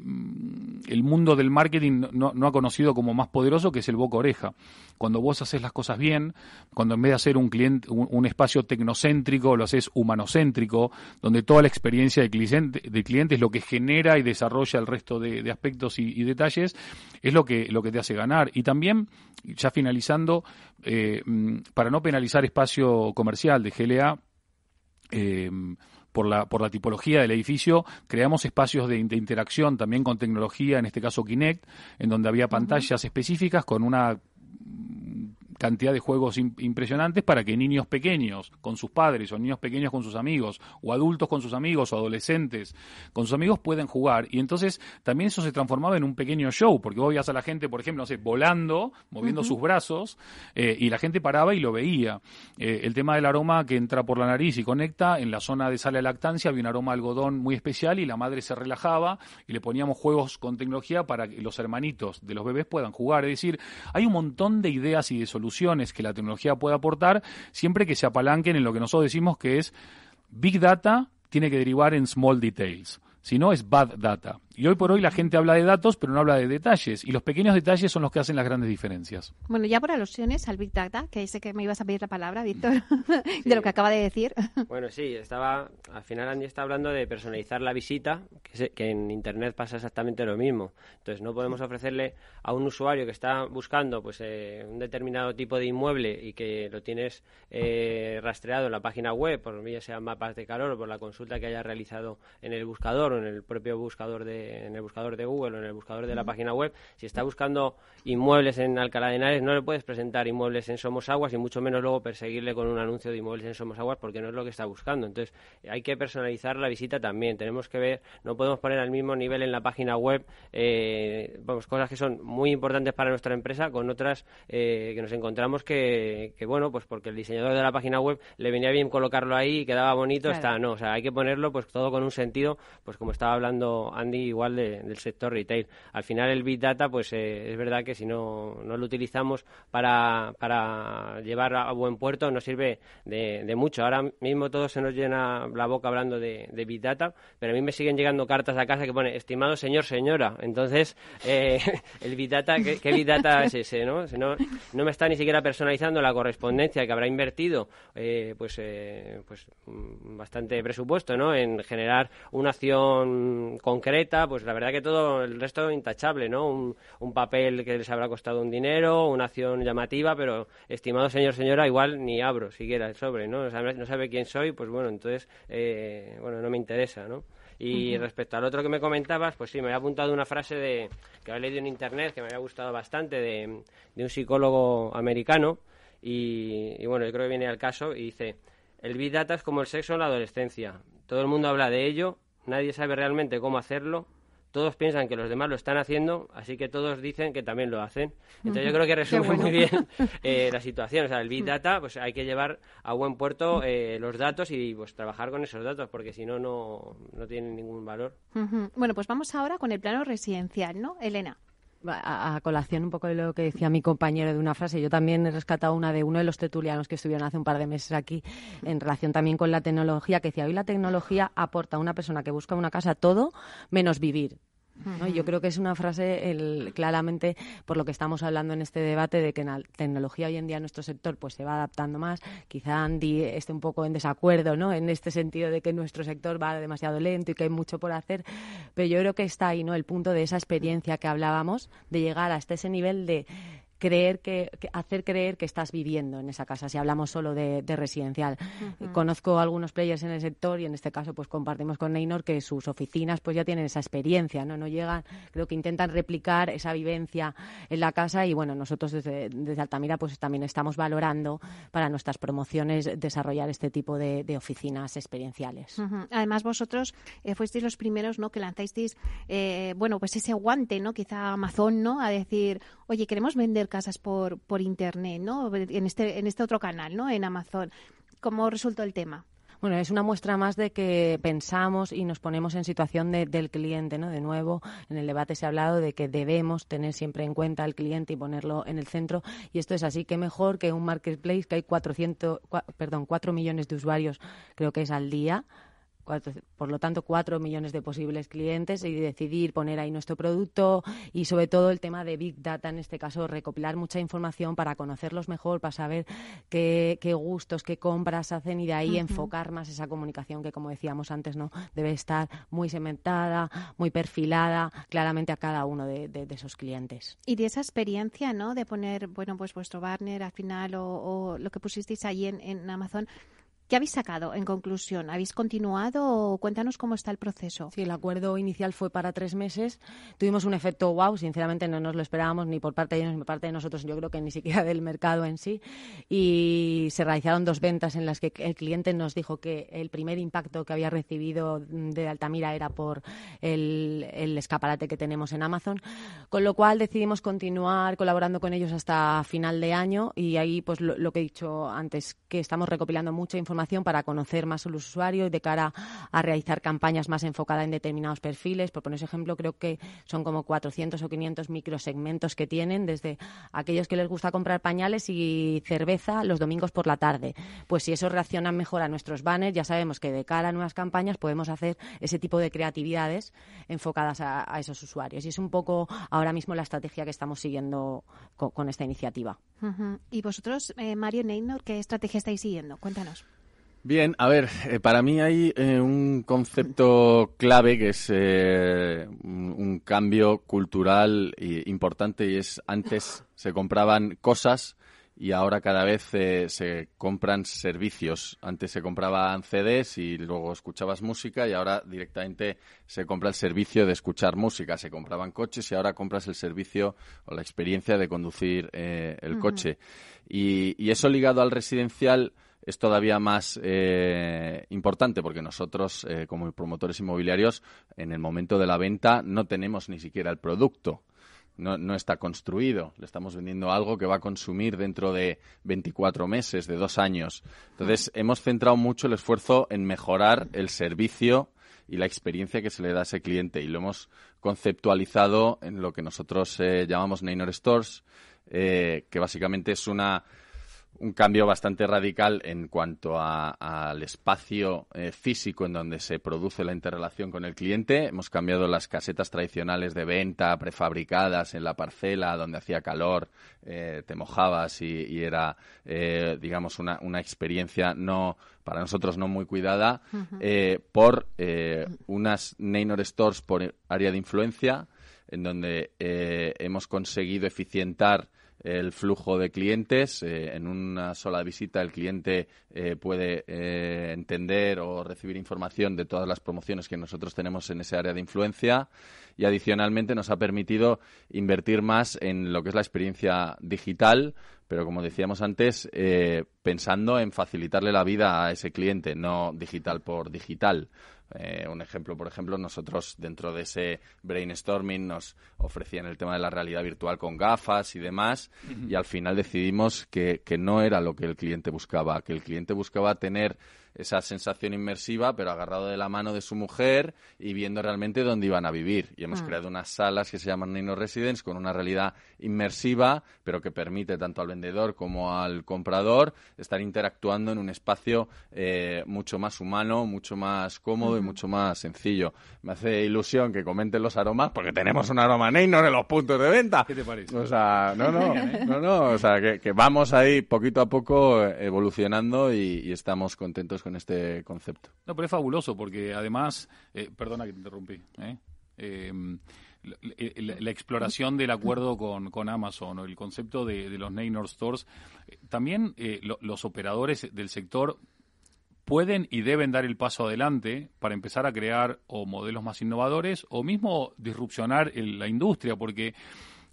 el mundo del marketing no, no ha conocido como más poderoso, que es el boca oreja cuando vos haces las cosas bien, cuando en vez de hacer un cliente, un, espacio tecnocéntrico, lo haces humanocéntrico, donde toda la experiencia del cliente, cliente es lo que genera y desarrolla el resto de, aspectos y, detalles, es lo que, lo que te hace ganar. Y también, ya finalizando, eh, para no penalizar espacio comercial de GLA, eh, por la, por la tipología del edificio, creamos espacios de, interacción también con tecnología, en este caso Kinect, en donde había pantallas específicas con una cantidad de juegos impresionantes para que niños pequeños con sus padres o niños pequeños con sus amigos o adultos con sus amigos o adolescentes con sus amigos pueden jugar. Y entonces también eso se transformaba en un pequeño show porque vos veías a la gente por ejemplo no sé volando moviendo sus brazos eh, y la gente paraba y lo veía. Eh, el tema del aroma que entra por la nariz y conecta en la zona de sala de lactancia había un aroma algodón muy especial y la madre se relajaba y le poníamos juegos con tecnología para que los hermanitos de los bebés puedan jugar. Es decir hay un montón de ideas y de soluciones que la tecnología puede aportar, siempre que se apalanquen en lo que nosotros decimos que es Big Data tiene que derivar en Small Details. Si no, es bad data. Y hoy por hoy la gente habla de datos, pero no habla de detalles. Y los pequeños detalles son los que hacen las grandes diferencias. Bueno, ya por alusiones al Big Data, que sé que me ibas a pedir la palabra, Víctor, de lo que acaba de decir. Bueno, sí, estaba, al final Andy está hablando de personalizar la visita, que, que en Internet pasa exactamente lo mismo. Entonces, no podemos ofrecerle a un usuario que está buscando pues eh, un determinado tipo de inmueble y que lo tienes eh, rastreado en la página web, por ya sean mapas de calor o por la consulta que haya realizado en el buscador o en el propio buscador de, en el buscador de Google o en el buscador de la página web, si está buscando inmuebles en Alcalá de Henares, no le puedes presentar inmuebles en Somos Aguas y mucho menos luego perseguirle con un anuncio de inmuebles en Somos Aguas porque no es lo que está buscando. Entonces, hay que personalizar la visita también. Tenemos que ver, no podemos poner al mismo nivel en la página web, eh, vamos, cosas que son muy importantes para nuestra empresa con otras eh, que nos encontramos que, que, bueno, pues porque el diseñador de la página web le venía bien colocarlo ahí y quedaba bonito, está, no, o sea, hay que ponerlo pues todo con un sentido, pues como estaba hablando Andy, igual del sector retail. Al final el Big Data, pues eh, es verdad que si no, no lo utilizamos para, para llevar a buen puerto, nos sirve de, mucho. Ahora mismo todo se nos llena la boca hablando de, de, Big Data, pero a mí me siguen llegando cartas a casa que pone, estimado señor, señora. Entonces, eh, el Big Data, ¿qué, ¿qué, Big Data es ese? ¿no? Si no, no me está ni siquiera personalizando la correspondencia que habrá invertido, eh, pues, eh, pues mm, bastante presupuesto, ¿no? En generar una acción concreta, pues la verdad que todo el resto intachable, ¿no? Un, un papel que les habrá costado un dinero, una acción llamativa, pero estimado señor, señora, igual ni abro siquiera el sobre, ¿no? O sea, no sabe quién soy, pues bueno, entonces, eh, bueno, no me interesa, ¿no? Y uh -huh. respecto al otro que me comentabas, pues sí, me había apuntado una frase de, que había leído en internet que me había gustado bastante de, de un psicólogo americano. Y, y, bueno, yo creo que viene al caso y dice: El Big Data es como el sexo en la adolescencia. Todo el mundo habla de ello, nadie sabe realmente cómo hacerlo, todos piensan que los demás lo están haciendo, así que todos dicen que también lo hacen. Entonces yo creo que resume bueno. muy bien eh, la situación. O sea, el Big Data, pues hay que llevar a buen puerto eh, los datos y pues trabajar con esos datos, porque si no, no, no tienen ningún valor. Uh -huh. Bueno, pues vamos ahora con el plano residencial, ¿no? Elena. A, colación un poco de lo que decía mi compañero de una frase, yo también he rescatado una de uno de los tertulianos que estuvieron hace un par de meses aquí en relación también con la tecnología, que decía, hoy la tecnología aporta a una persona que busca una casa todo menos vivir. ¿No? Yo creo que es una frase el, claramente por lo que estamos hablando en este debate de que en la tecnología hoy en día nuestro sector pues se va adaptando más. Quizá Andy esté un poco en desacuerdo ¿no? en este sentido de que nuestro sector va demasiado lento y que hay mucho por hacer, pero yo creo que está ahí ¿no? el punto de esa experiencia que hablábamos de llegar hasta ese nivel de creer que, que, hacer creer que estás viviendo en esa casa si hablamos solo de, de residencial. Uh -huh. conozco algunos players en el sector y en este caso pues compartimos con Neynor que sus oficinas pues ya tienen esa experiencia no no llegan creo que intentan replicar esa vivencia en la casa y bueno nosotros desde, desde Altamira pues también estamos valorando para nuestras promociones desarrollar este tipo de, de oficinas experienciales. Uh -huh. además vosotros eh, fuisteis los primeros no que lanzasteis eh, bueno pues ese guante no quizá Amazon no a decir oye queremos vender casas por, por internet, ¿no? En este, en este otro canal, ¿no? En Amazon. ¿Cómo resultó el tema? Bueno, es una muestra más de que pensamos y nos ponemos en situación de, del cliente, ¿no? De nuevo, en el debate se ha hablado de que debemos tener siempre en cuenta al cliente y ponerlo en el centro. Y esto es así, que mejor que un marketplace que hay 400, perdón, 4 millones de usuarios, creo que es al día cuatro, por lo tanto, cuatro millones de posibles clientes y decidir poner ahí nuestro producto y sobre todo el tema de Big Data, en este caso, recopilar mucha información para conocerlos mejor, para saber qué, qué gustos, qué compras hacen y de ahí uh -huh. enfocar más esa comunicación que, como decíamos antes, no debe estar muy segmentada, muy perfilada claramente a cada uno de, de, de esos clientes. Y de esa experiencia, ¿no? De poner, bueno, pues vuestro banner al final o, o lo que pusisteis ahí en, en Amazon, ¿Qué habéis sacado en conclusión? ¿Habéis continuado o cuéntanos cómo está el proceso? Sí, el acuerdo inicial fue para tres meses. Tuvimos un efecto wow, sinceramente no nos lo esperábamos ni por parte de ellos ni por parte de nosotros, yo creo que ni siquiera del mercado en sí. Y se realizaron dos ventas en las que el cliente nos dijo que el primer impacto que había recibido de Altamira era por el, el escaparate que tenemos en Amazon, con lo cual decidimos continuar colaborando con ellos hasta final de año y ahí pues lo, lo que he dicho antes, que estamos recopilando mucha información información para conocer más al usuario y de cara a realizar campañas más enfocadas en determinados perfiles. Por poner ese ejemplo, creo que son como 400 o 500 microsegmentos que tienen, desde aquellos que les gusta comprar pañales y cerveza los domingos por la tarde. Pues si eso reacciona mejor a nuestros banners, ya sabemos que de cara a nuevas campañas podemos hacer ese tipo de creatividades enfocadas a, esos usuarios. Y es un poco ahora mismo la estrategia que estamos siguiendo con, esta iniciativa. ¿Y vosotros, eh, Mario Neynor, qué estrategia estáis siguiendo? Cuéntanos. Bien, a ver, eh, para mí hay eh, un concepto clave que es un, cambio cultural importante y es antes se compraban cosas y ahora cada vez eh, se compran servicios. Antes se compraban CDs y luego escuchabas música y ahora directamente se compra el servicio de escuchar música. Se compraban coches y ahora compras el servicio o la experiencia de conducir eh, el coche. Y, eso ligado al residencial es todavía más eh, importante porque nosotros, como promotores inmobiliarios, en el momento de la venta no tenemos ni siquiera el producto no, no, está construido. Le estamos vendiendo algo que va a consumir dentro de 24 meses, de dos años. Entonces, hemos centrado mucho el esfuerzo en mejorar el servicio y la experiencia que se le da a ese cliente y lo hemos conceptualizado en lo que nosotros eh, llamamos Neynor Stores, eh, que básicamente es una un cambio bastante radical en cuanto al espacio eh, físico en donde se produce la interrelación con el cliente. Hemos cambiado las casetas tradicionales de venta prefabricadas en la parcela donde hacía calor, eh, te mojabas y, era, eh, digamos, una, una, experiencia no para nosotros no muy cuidada por unas Neynor Stores por área de influencia en donde hemos conseguido eficientar el flujo de clientes. Eh, en una sola visita el cliente eh, puede eh, entender o recibir información de todas las promociones que nosotros tenemos en ese área de influencia y adicionalmente nos ha permitido invertir más en lo que es la experiencia digital, pero como decíamos antes, pensando en facilitarle la vida a ese cliente, no digital por digital. Eh, un ejemplo, por ejemplo, nosotros dentro de ese brainstorming nos ofrecían el tema de la realidad virtual con gafas y demás, y al final decidimos que, que no era lo que el cliente buscaba, que el cliente buscaba tener esa sensación inmersiva, pero agarrado de la mano de su mujer y viendo realmente dónde iban a vivir. Y hemos mm. creado unas salas que se llaman Nino Residence con una realidad inmersiva, pero que permite tanto al vendedor como al comprador estar interactuando en un espacio eh, mucho más humano, mucho más cómodo y mucho más sencillo. Me hace ilusión que comenten los aromas porque tenemos un aroma Neynor en los puntos de venta. ¿Qué te parece? O sea, no, no, no, no, o sea, que, vamos ahí poquito a poco evolucionando y estamos contentos con este concepto. No, pero es fabuloso porque además, eh, perdona que te interrumpí, ¿eh? Em, la, exploración del acuerdo con, con, Amazon o el concepto de, los Neynor Stores, eh, también los operadores del sector pueden y deben dar el paso adelante para empezar a crear o modelos más innovadores o mismo disrupcionar la industria, porque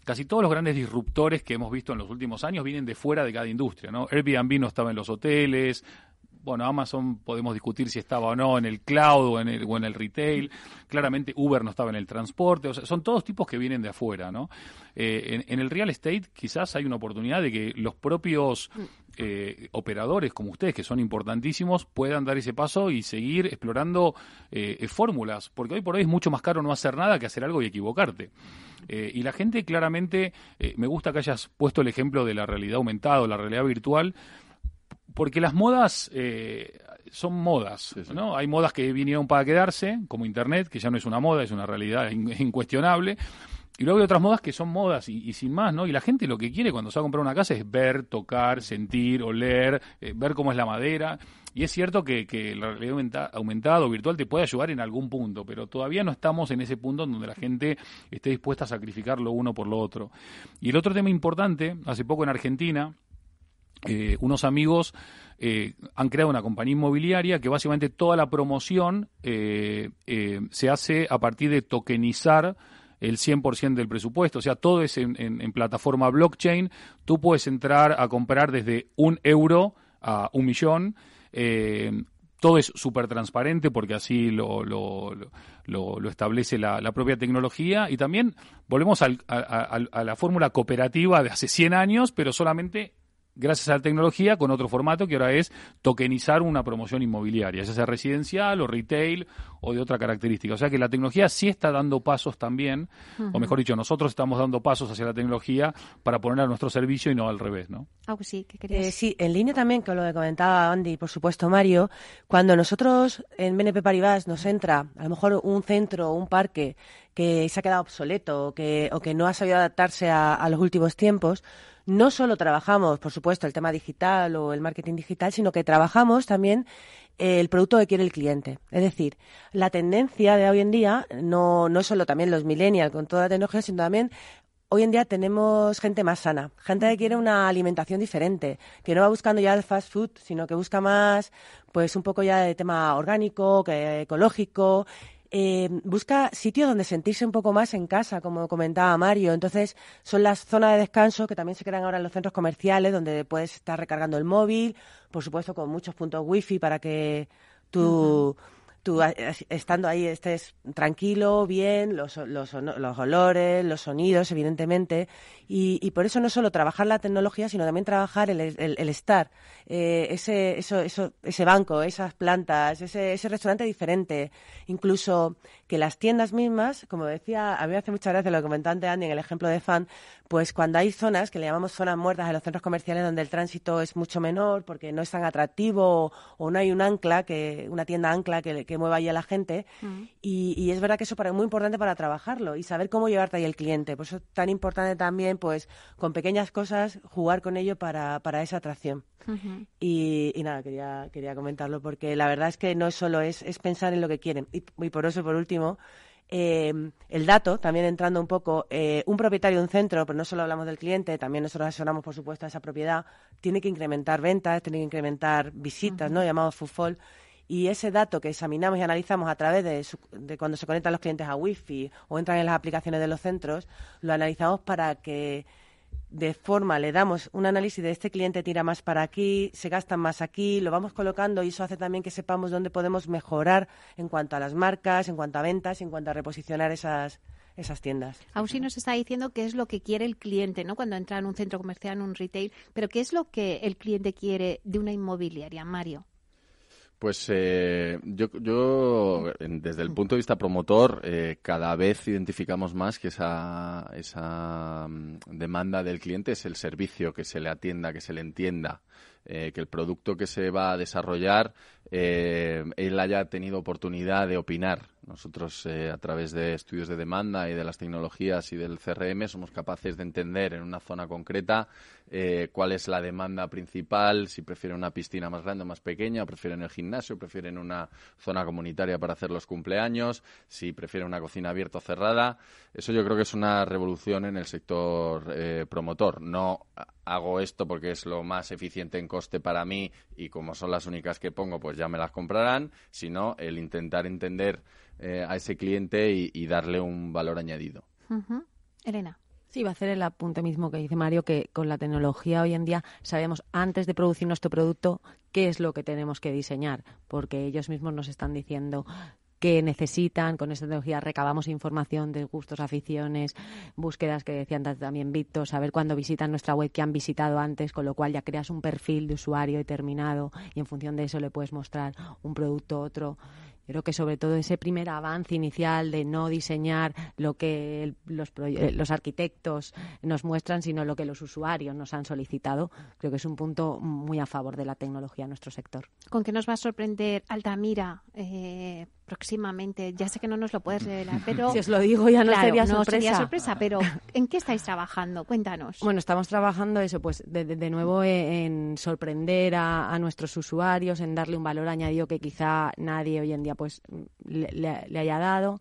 casi todos los grandes disruptores que hemos visto en los últimos años vienen de fuera de cada industria, ¿no? Airbnb no estaba en los hoteles, bueno, Amazon podemos discutir si estaba o no en el cloud o en el, o en el retail. Claramente Uber no estaba en el transporte. O sea, son todos tipos que vienen de afuera, ¿no? Eh, en, el real estate quizás hay una oportunidad de que los propios eh, operadores como ustedes, que son importantísimos, puedan dar ese paso y seguir explorando eh, fórmulas. Porque hoy por hoy es mucho más caro no hacer nada que hacer algo y equivocarte. y la gente claramente, me gusta que hayas puesto el ejemplo de la realidad aumentada o la realidad virtual, porque las modas eh, son modas, ¿no? Hay modas que vinieron para quedarse, como Internet, que ya no es una moda, es una realidad incuestionable. Y luego hay otras modas que son modas y, sin más, ¿no? Y la gente lo que quiere cuando se va a comprar una casa es ver, tocar, sentir, oler, eh, ver cómo es la madera. Y es cierto que, que la realidad aumentada o virtual te puede ayudar en algún punto, pero todavía no estamos en ese punto en donde la gente esté dispuesta a sacrificar lo uno por lo otro. Y el otro tema importante, hace poco en Argentina, eh, unos amigos eh, han creado una compañía inmobiliaria que básicamente toda la promoción eh, se hace a partir de tokenizar el 100% del presupuesto, o sea, todo es en, plataforma blockchain, tú puedes entrar a comprar desde un euro a un millón, todo es súper transparente porque así lo, lo, lo, establece la, propia tecnología. Y también volvemos a, a la fórmula cooperativa de hace 100 años, pero solamente gracias a la tecnología con otro formato que ahora es tokenizar una promoción inmobiliaria, ya sea residencial o retail o de otra característica. O sea que la tecnología sí está dando pasos también, o mejor dicho, nosotros estamos dando pasos hacia la tecnología para poner a nuestro servicio y no al revés, ¿no? Ah, pues sí, eh, sí, en línea también con lo que comentaba Andy, por supuesto Mario, cuando nosotros en BNP Paribas nos entra a lo mejor un centro o un parque que se ha quedado obsoleto o que, o que no ha sabido adaptarse a los últimos tiempos, no solo trabajamos, por supuesto, el tema digital o el marketing digital, sino que trabajamos también el producto que quiere el cliente. Es decir, la tendencia de hoy en día, no, no solo también los millennials con toda la tecnología, sino también hoy en día tenemos gente más sana, gente que quiere una alimentación diferente, que no va buscando ya el fast food, sino que busca más, pues un poco ya de tema orgánico, que ecológico eh, busca sitios donde sentirse un poco más en casa, como comentaba Mario. Entonces, son las zonas de descanso que también se crean ahora en los centros comerciales, donde puedes estar recargando el móvil, por supuesto con muchos puntos wifi para que tu, tú estando ahí estés tranquilo, bien, los, los, los olores, los sonidos, evidentemente, y, y, por eso no solo trabajar la tecnología, sino también trabajar el, el, estar, eh, ese, eso, eso, ese banco, esas plantas, ese, ese restaurante diferente, incluso que las tiendas mismas, como decía, a mí me hace mucha gracia lo que comentaba antes Andy en el ejemplo de fan, pues cuando hay zonas que le llamamos zonas muertas en los centros comerciales donde el tránsito es mucho menor porque no es tan atractivo o, no hay un ancla, que una tienda ancla que, que mueva ahí a la gente. Mm. Y, es verdad que eso es muy importante para trabajarlo y saber cómo llevarte ahí el cliente. Por eso es tan importante también, pues, con pequeñas cosas, jugar con ello para, para esa atracción. y, nada, quería, quería comentarlo porque la verdad es que no solo es, es pensar en lo que quieren. Y, y por eso, por último, eh, el dato, también entrando un poco, eh, un propietario de un centro, pero no solo hablamos del cliente, también nosotros asesoramos, por supuesto, a esa propiedad, tiene que incrementar ventas, tiene que incrementar visitas, ¿no? Llamado footfall. Y ese dato que examinamos y analizamos a través de, de cuando se conectan los clientes a Wi-Fi o entran en las aplicaciones de los centros, lo analizamos para que de forma le damos un análisis de este cliente tira más para aquí, se gastan más aquí, lo vamos colocando y eso hace también que sepamos dónde podemos mejorar en cuanto a las marcas, en cuanto a ventas, en cuanto a reposicionar esas esas tiendas. Aún sí nos está diciendo qué es lo que quiere el cliente, ¿no? Cuando entra en un centro comercial, en un retail, pero qué es lo que el cliente quiere de una inmobiliaria, Mario. Pues eh, yo, yo, desde el punto de vista promotor, eh, cada vez identificamos más que esa, esa mm, demanda del cliente es el servicio, que se le atienda, que se le entienda. Eh, que el producto que se va a desarrollar eh, él haya tenido oportunidad de opinar. Nosotros, eh, a través de estudios de demanda y de las tecnologías y del CRM, somos capaces de entender en una zona concreta cuál es la demanda principal, si prefieren una piscina más grande o más pequeña, prefieren el gimnasio, prefieren una zona comunitaria para hacer los cumpleaños, si prefieren una cocina abierta o cerrada. Eso yo creo que es una revolución en el sector promotor. No hago esto porque es lo más eficiente en coste para mí y como son las únicas que pongo, pues ya me las comprarán, sino el intentar entender eh, a ese cliente y, darle un valor añadido. Elena. Sí, va a hacer el apunte mismo que dice Mario, que con la tecnología hoy en día sabemos antes de producir nuestro producto qué es lo que tenemos que diseñar, porque ellos mismos nos están diciendo que necesitan. Con esta tecnología recabamos información de gustos, aficiones, búsquedas que decían también Víctor, saber cuándo visitan nuestra web que han visitado antes, con lo cual ya creas un perfil de usuario determinado y en función de eso le puedes mostrar un producto, otro. Creo que sobre todo ese primer avance inicial de no diseñar lo que los, eh, los arquitectos nos muestran, sino lo que los usuarios nos han solicitado, creo que es un punto muy a favor de la tecnología en nuestro sector. ¿Con qué nos va a sorprender Altamira eh, próximamente? Ya sé que no nos lo puedes revelar, pero... Si os lo digo ya no sería sorpresa. No sería sorpresa, pero ¿en qué estáis trabajando? Cuéntanos. Bueno, estamos trabajando eso, pues de, de, nuevo e, en, sorprender a, a, nuestros usuarios, en darle un valor añadido que quizá nadie hoy en día pues le, le, haya dado.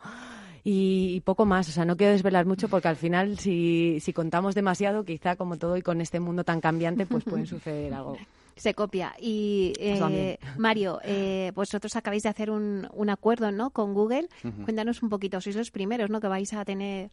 Y, poco más. O sea, no quiero desvelar mucho porque al final, si, si contamos demasiado, quizá como todo y con este mundo tan cambiante, pues puede suceder algo. Se copia. Y pues eh, Mario, eh, vosotros acabáis de hacer un, un acuerdo ¿no? con Google. Cuéntanos un poquito, sois los primeros ¿no? que vais a tener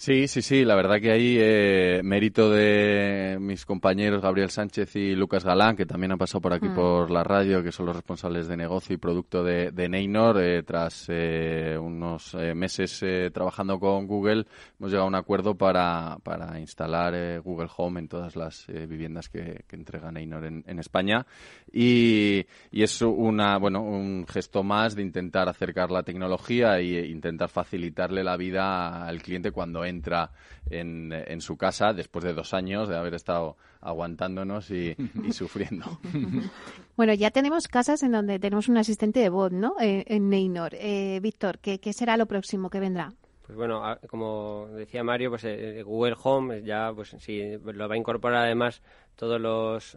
Sí, sí, sí, la verdad que hay eh, mérito de mis compañeros Gabriel Sánchez y Lucas Galán, que también han pasado por aquí mm. por la radio, que son los responsables de negocio y producto de, de Neynor. Eh, tras eh, unos meses trabajando con Google, hemos llegado a un acuerdo para, para instalar Google Home en todas las viviendas que, que, entrega Neynor en, en España. Y, y, es una, bueno, un gesto más de intentar acercar la tecnología e intentar facilitarle la vida al cliente cuando entra en, en, su casa después de dos años de haber estado aguantándonos y, sufriendo. Bueno, ya tenemos casas en donde tenemos un asistente de voz, ¿no? Eh, en Neynor. Eh, Víctor, ¿qué, ¿qué será lo próximo que vendrá? Pues bueno, como decía Mario, pues eh, Google Home ya, pues si lo va a incorporar además todos los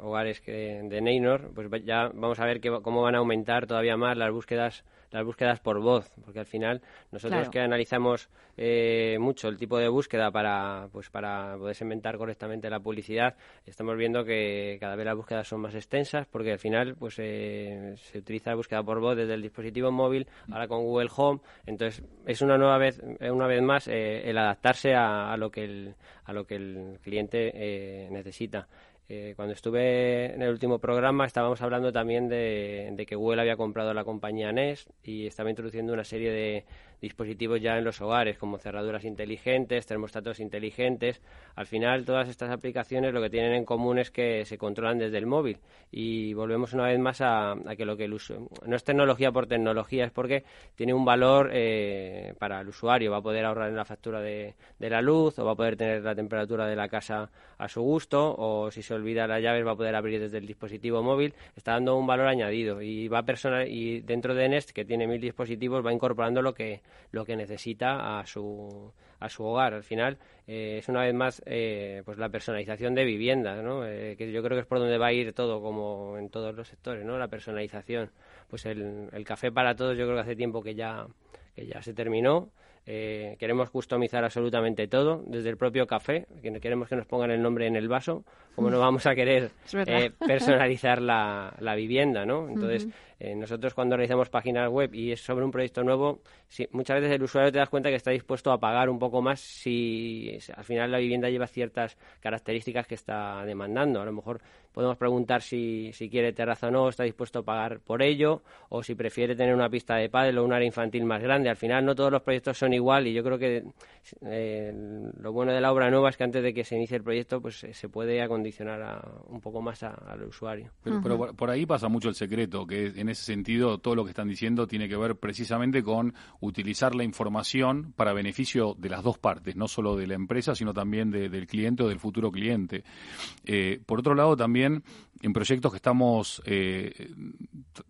hogares que, de Neynor, pues ya vamos a ver que, cómo van a aumentar todavía más las búsquedas las búsquedas por voz, porque al final nosotros que analizamos eh, mucho el tipo de búsqueda para, pues para poder segmentar correctamente la publicidad, estamos viendo que cada vez las búsquedas son más extensas, porque al final pues eh, se utiliza la búsqueda por voz desde el dispositivo móvil, ahora con Google Home, entonces es una nueva vez, una vez más eh, el adaptarse a, lo que el, a lo que el cliente necesita. Eh, cuando estuve en el último programa estábamos hablando también de, que Google había comprado la compañía Nest y estaba introduciendo una serie de, dispositivos ya en los hogares, como cerraduras inteligentes, termostatos inteligentes. Al final, todas estas aplicaciones lo que tienen en común es que se controlan desde el móvil. Y volvemos una vez más a, que lo que el uso no es tecnología por tecnología, es porque tiene un valor eh, para el usuario. Va a poder ahorrar en la factura de, la luz, o va a poder tener la temperatura de la casa a su gusto, o si se olvida las llaves va a poder abrir desde el dispositivo móvil. Está dando un valor añadido y va a personal y dentro de Nest, que tiene mil dispositivos, va incorporando lo que lo que necesita a su, a su hogar. Al final eh, es una vez más eh, pues la personalización de viviendas, ¿no? Eh, que yo creo que es por donde va a ir todo, como en todos los sectores, ¿no? la personalización. Pues el, el café para todos yo creo que hace tiempo que ya, que ya se terminó. Eh, queremos customizar absolutamente todo, desde el propio café, que queremos que nos pongan el nombre en el vaso, como no vamos a querer eh, personalizar la, la, vivienda, ¿no? Entonces, eh, nosotros cuando realizamos páginas web y es sobre un proyecto nuevo, muchas veces el usuario te das cuenta que está dispuesto a pagar un poco más si al final la vivienda lleva ciertas características que está demandando. A lo mejor podemos preguntar si, si quiere terraza o no, está dispuesto a pagar por ello, o si prefiere tener una pista de pádel o un área infantil más grande. Al final no todos los proyectos son igual y yo creo que eh, lo bueno de la obra nueva es que antes de que se inicie el proyecto pues eh, se puede acondicionar un poco más al usuario. Pero, por, ahí pasa mucho el secreto, que en ese sentido todo lo que están diciendo tiene que ver precisamente con utilizar la información para beneficio de las dos partes, no solo de la empresa, sino también del cliente o del futuro cliente. Eh, por otro lado, también en proyectos que estamos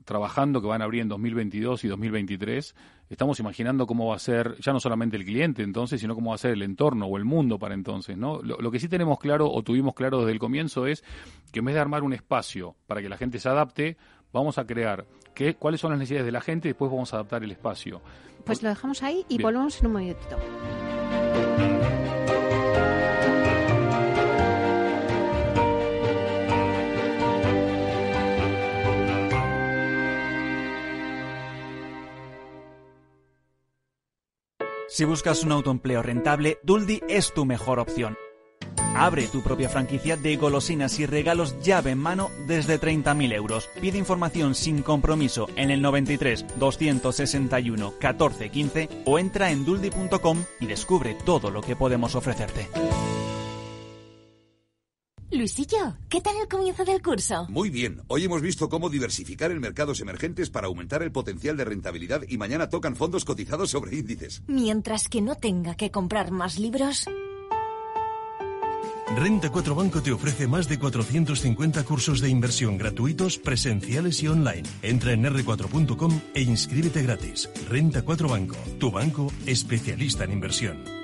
trabajando, que van a abrir en 2022 y 2023, estamos imaginando cómo va a ser ya no solamente el cliente entonces, sino cómo va a ser el entorno o el mundo para entonces, ¿no? Lo, que sí tenemos claro o tuvimos claro desde el comienzo es que en vez de armar un espacio para que la gente se adapte, vamos a crear qué, cuáles son las necesidades de la gente y después vamos a adaptar el espacio. Pues lo dejamos ahí y volvemos en un minutito. Si buscas un autoempleo rentable, Duldi es tu mejor opción. Abre tu propia franquicia de golosinas y regalos llave en mano desde 30.000 euros. Pide información sin compromiso en el 93 261 14 15 o entra en duldi.com y descubre todo lo que podemos ofrecerte. Luisillo, ¿qué tal el comienzo del curso? Muy bien. Hoy hemos visto cómo diversificar en mercados emergentes para aumentar el potencial de rentabilidad y mañana tocan fondos cotizados sobre índices. Mientras que no tenga que comprar más libros. Renta 4 Banco te ofrece más de 450 cursos de inversión gratuitos, presenciales y online. Entra en r4.com e inscríbete gratis. Renta 4 Banco, tu banco especialista en inversión.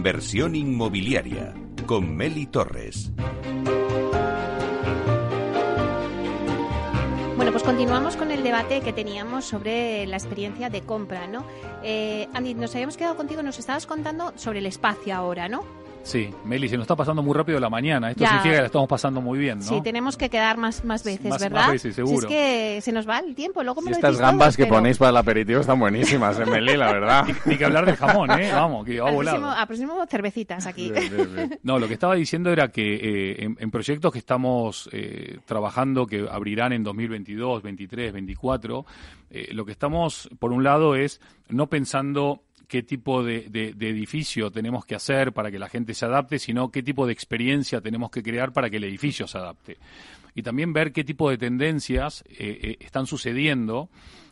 Inversión inmobiliaria con Meli Torres. Bueno, pues continuamos con el debate que teníamos sobre la experiencia de compra, ¿no? Eh, Andy, nos habíamos quedado contigo, nos estabas contando sobre el espacio ahora, ¿no? Sí, Meli, se nos está pasando muy rápido la mañana. Esto Ya. significa que la estamos pasando muy bien, ¿no? Sí, tenemos que quedar más, más veces, Más- ¿verdad? más veces, seguro. Si es que se nos va el tiempo, luego me Y lo estas gambas todos, que pero ponéis para el aperitivo están buenísimas, Emily, la verdad. Ni que hablar del jamón, ¿eh? Vamos, que va volado. próximo, al próximo cervecitas aquí. No, lo que estaba diciendo era que eh, en, en proyectos que estamos eh, trabajando, que abrirán en 2022, 23, 24, eh, lo que estamos, por un lado, es no pensando qué tipo de, de- de edificio tenemos que hacer para que la gente se adapte, sino qué tipo de experiencia tenemos que crear para que el edificio se adapte. Y también ver qué tipo de tendencias eh, eh, están sucediendo.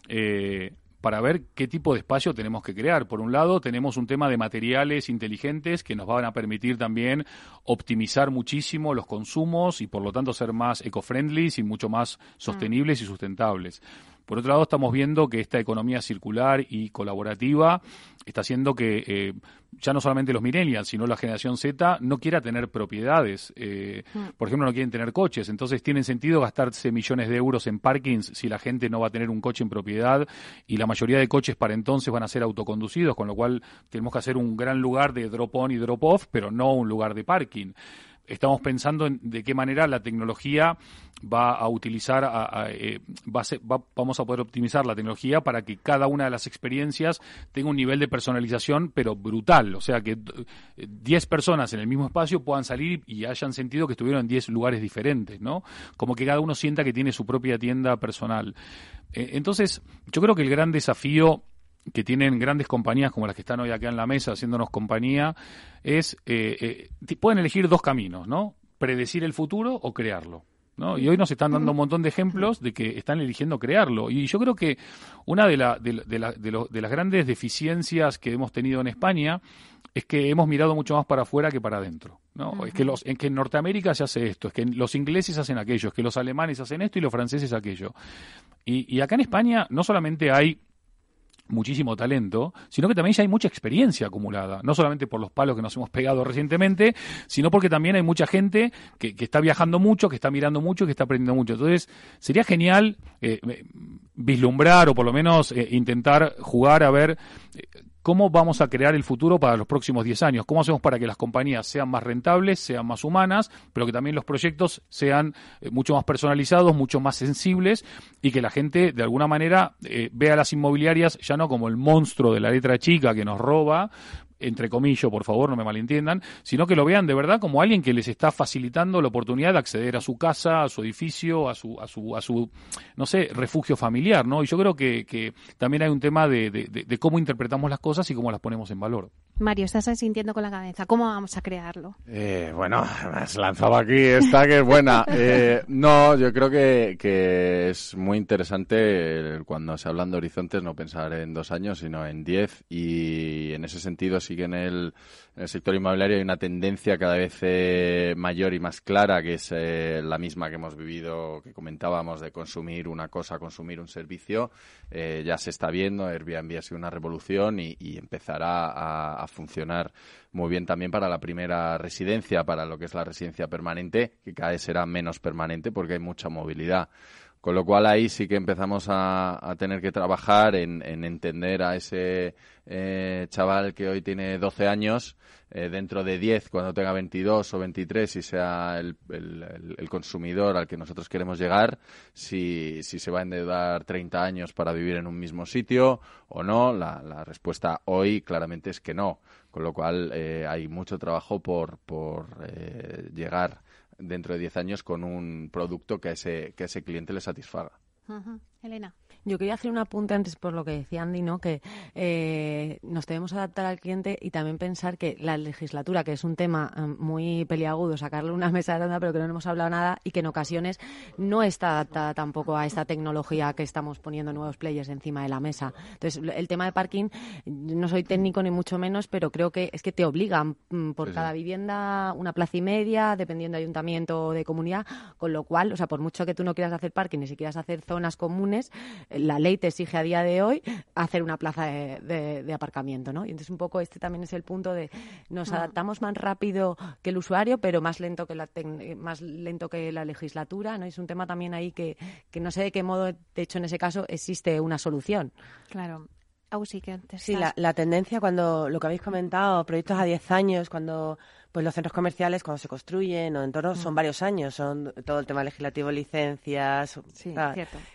eh, para ver qué tipo de espacio tenemos que crear. Por un lado, tenemos un tema de materiales inteligentes que nos van a permitir también optimizar muchísimo los consumos y por lo tanto ser más eco-friendly y mucho más sostenibles y sustentables. Por otro lado, estamos viendo que esta economía circular y colaborativa está haciendo que eh, ya no solamente los millennials, sino la generación Z no quiera tener propiedades. Eh, Por ejemplo, no quieren tener coches. Entonces, tiene sentido gastarse millones de euros en parkings si la gente no va a tener un coche en propiedad y la mayoría de coches para entonces van a ser autoconducidos, con lo cual tenemos que hacer un gran lugar de drop-on y drop-off, pero no un lugar de parking estamos pensando en de qué manera la tecnología va a utilizar, a- eh, va a ser- va- vamos a poder optimizar la tecnología para que cada una de las experiencias tenga un nivel de personalización, pero brutal. O sea, que eh, 10 personas en el mismo espacio puedan salir y hayan sentido que estuvieron en 10 lugares diferentes, ¿no? Como que cada uno sienta que tiene su propia tienda personal. Eh, entonces, yo creo que el gran desafío que tienen grandes compañías como las que están hoy acá en la mesa haciéndonos compañía es eh, eh, pueden elegir dos caminos, ¿no? Predecir el futuro o crearlo. ¿no? Y hoy nos están dando un montón de ejemplos de que están eligiendo crearlo. Y yo creo que una de, la- de la- de la- de lo- de las grandes deficiencias que hemos tenido en España es que hemos mirado mucho más para afuera que para adentro. ¿no? Es que, los, en que en Norteamérica se hace esto, es que los ingleses hacen aquello, es que los alemanes hacen esto y los franceses aquello. Y, y acá en España no solamente hay muchísimo talento, sino que también ya hay mucha experiencia acumulada, no solamente por los palos que nos hemos pegado recientemente, sino porque también hay mucha gente que, que está viajando mucho, que está mirando mucho, que está aprendiendo mucho. Entonces, sería genial eh, vislumbrar o por lo menos eh, intentar jugar a ver eh, cómo vamos a crear el futuro para los próximos 10 años, cómo hacemos para que las compañías sean más rentables, sean más humanas, pero que también los proyectos sean eh, mucho más personalizados, mucho más sensibles y que la gente de alguna manera eh, vea a las inmobiliarias ya no como el monstruo de la letra chica que nos roba, entre comillas, por favor, no me malentiendan, sino que lo vean de verdad como alguien que les está facilitando la oportunidad de acceder a su casa, a su edificio, a su, a su, a su no sé, refugio familiar, ¿no? Y yo creo que, que también hay un tema de, de, cómo interpretamos las cosas y cómo las ponemos en valor. Mario, estás sintiendo con la cabeza. ¿Cómo vamos a crearlo? Eh, bueno, me has lanzado aquí esta que es buena. Eh, no, yo creo que, que es muy interesante cuando se hablan de horizontes no pensar en dos años, sino en diez y en ese sentido sí que en el, sector inmobiliario hay una tendencia cada vez eh, mayor y más clara, que es eh, la misma que hemos vivido, que comentábamos, de consumir una cosa, consumir un servicio. Eh, ya se está viendo, Airbnb ha sido una revolución y, empezará a, a, funcionar muy bien también para la primera residencia, para lo que es la residencia permanente, que cada vez será menos permanente porque hay mucha movilidad. Con lo cual ahí sí que empezamos a, tener que trabajar en, entender a ese eh, chaval que hoy tiene 12 años, eh, dentro de 10, cuando tenga 22 o 23 y sea el, consumidor al que nosotros queremos llegar, si, si, se va a endeudar 30 años para vivir en un mismo sitio o no. La, respuesta hoy claramente es que no. Con lo cual eh, hay mucho trabajo por, por llegar dentro de 10 años con un producto que a ese, que ese cliente le satisfaga. Elena. Yo quería hacer un apunte antes por lo que decía Andy, ¿no? que eh, nos debemos adaptar al cliente y también pensar que la legislatura, que es un tema eh, muy peliagudo, sacarle una mesa redonda, pero que no hemos hablado nada y que en ocasiones no está adaptada tampoco a esta tecnología que estamos poniendo nuevos players encima de la mesa. Entonces, el tema de parking, no soy técnico ni mucho menos, pero creo que es que te obligan mm, por cada vivienda una plaza y media, dependiendo de ayuntamiento o de comunidad, con lo cual, o sea, por mucho que tú no quieras hacer parking ni si quieras hacer zonas comunes, la ley te exige a día de hoy hacer una plaza de, aparcamiento, ¿no? Y entonces un poco este también es el punto de nos ah. adaptamos más rápido que el usuario, pero más lento que la más lento que la legislatura, ¿no? Es un tema también ahí que, que no sé de qué modo, de hecho en ese caso existe una solución. Claro. Sí, la, la, tendencia cuando lo que habéis comentado, proyectos a 10 años, cuando pues los centros comerciales cuando se construyen o en torno son mm. varios años, son todo el tema legislativo, licencias,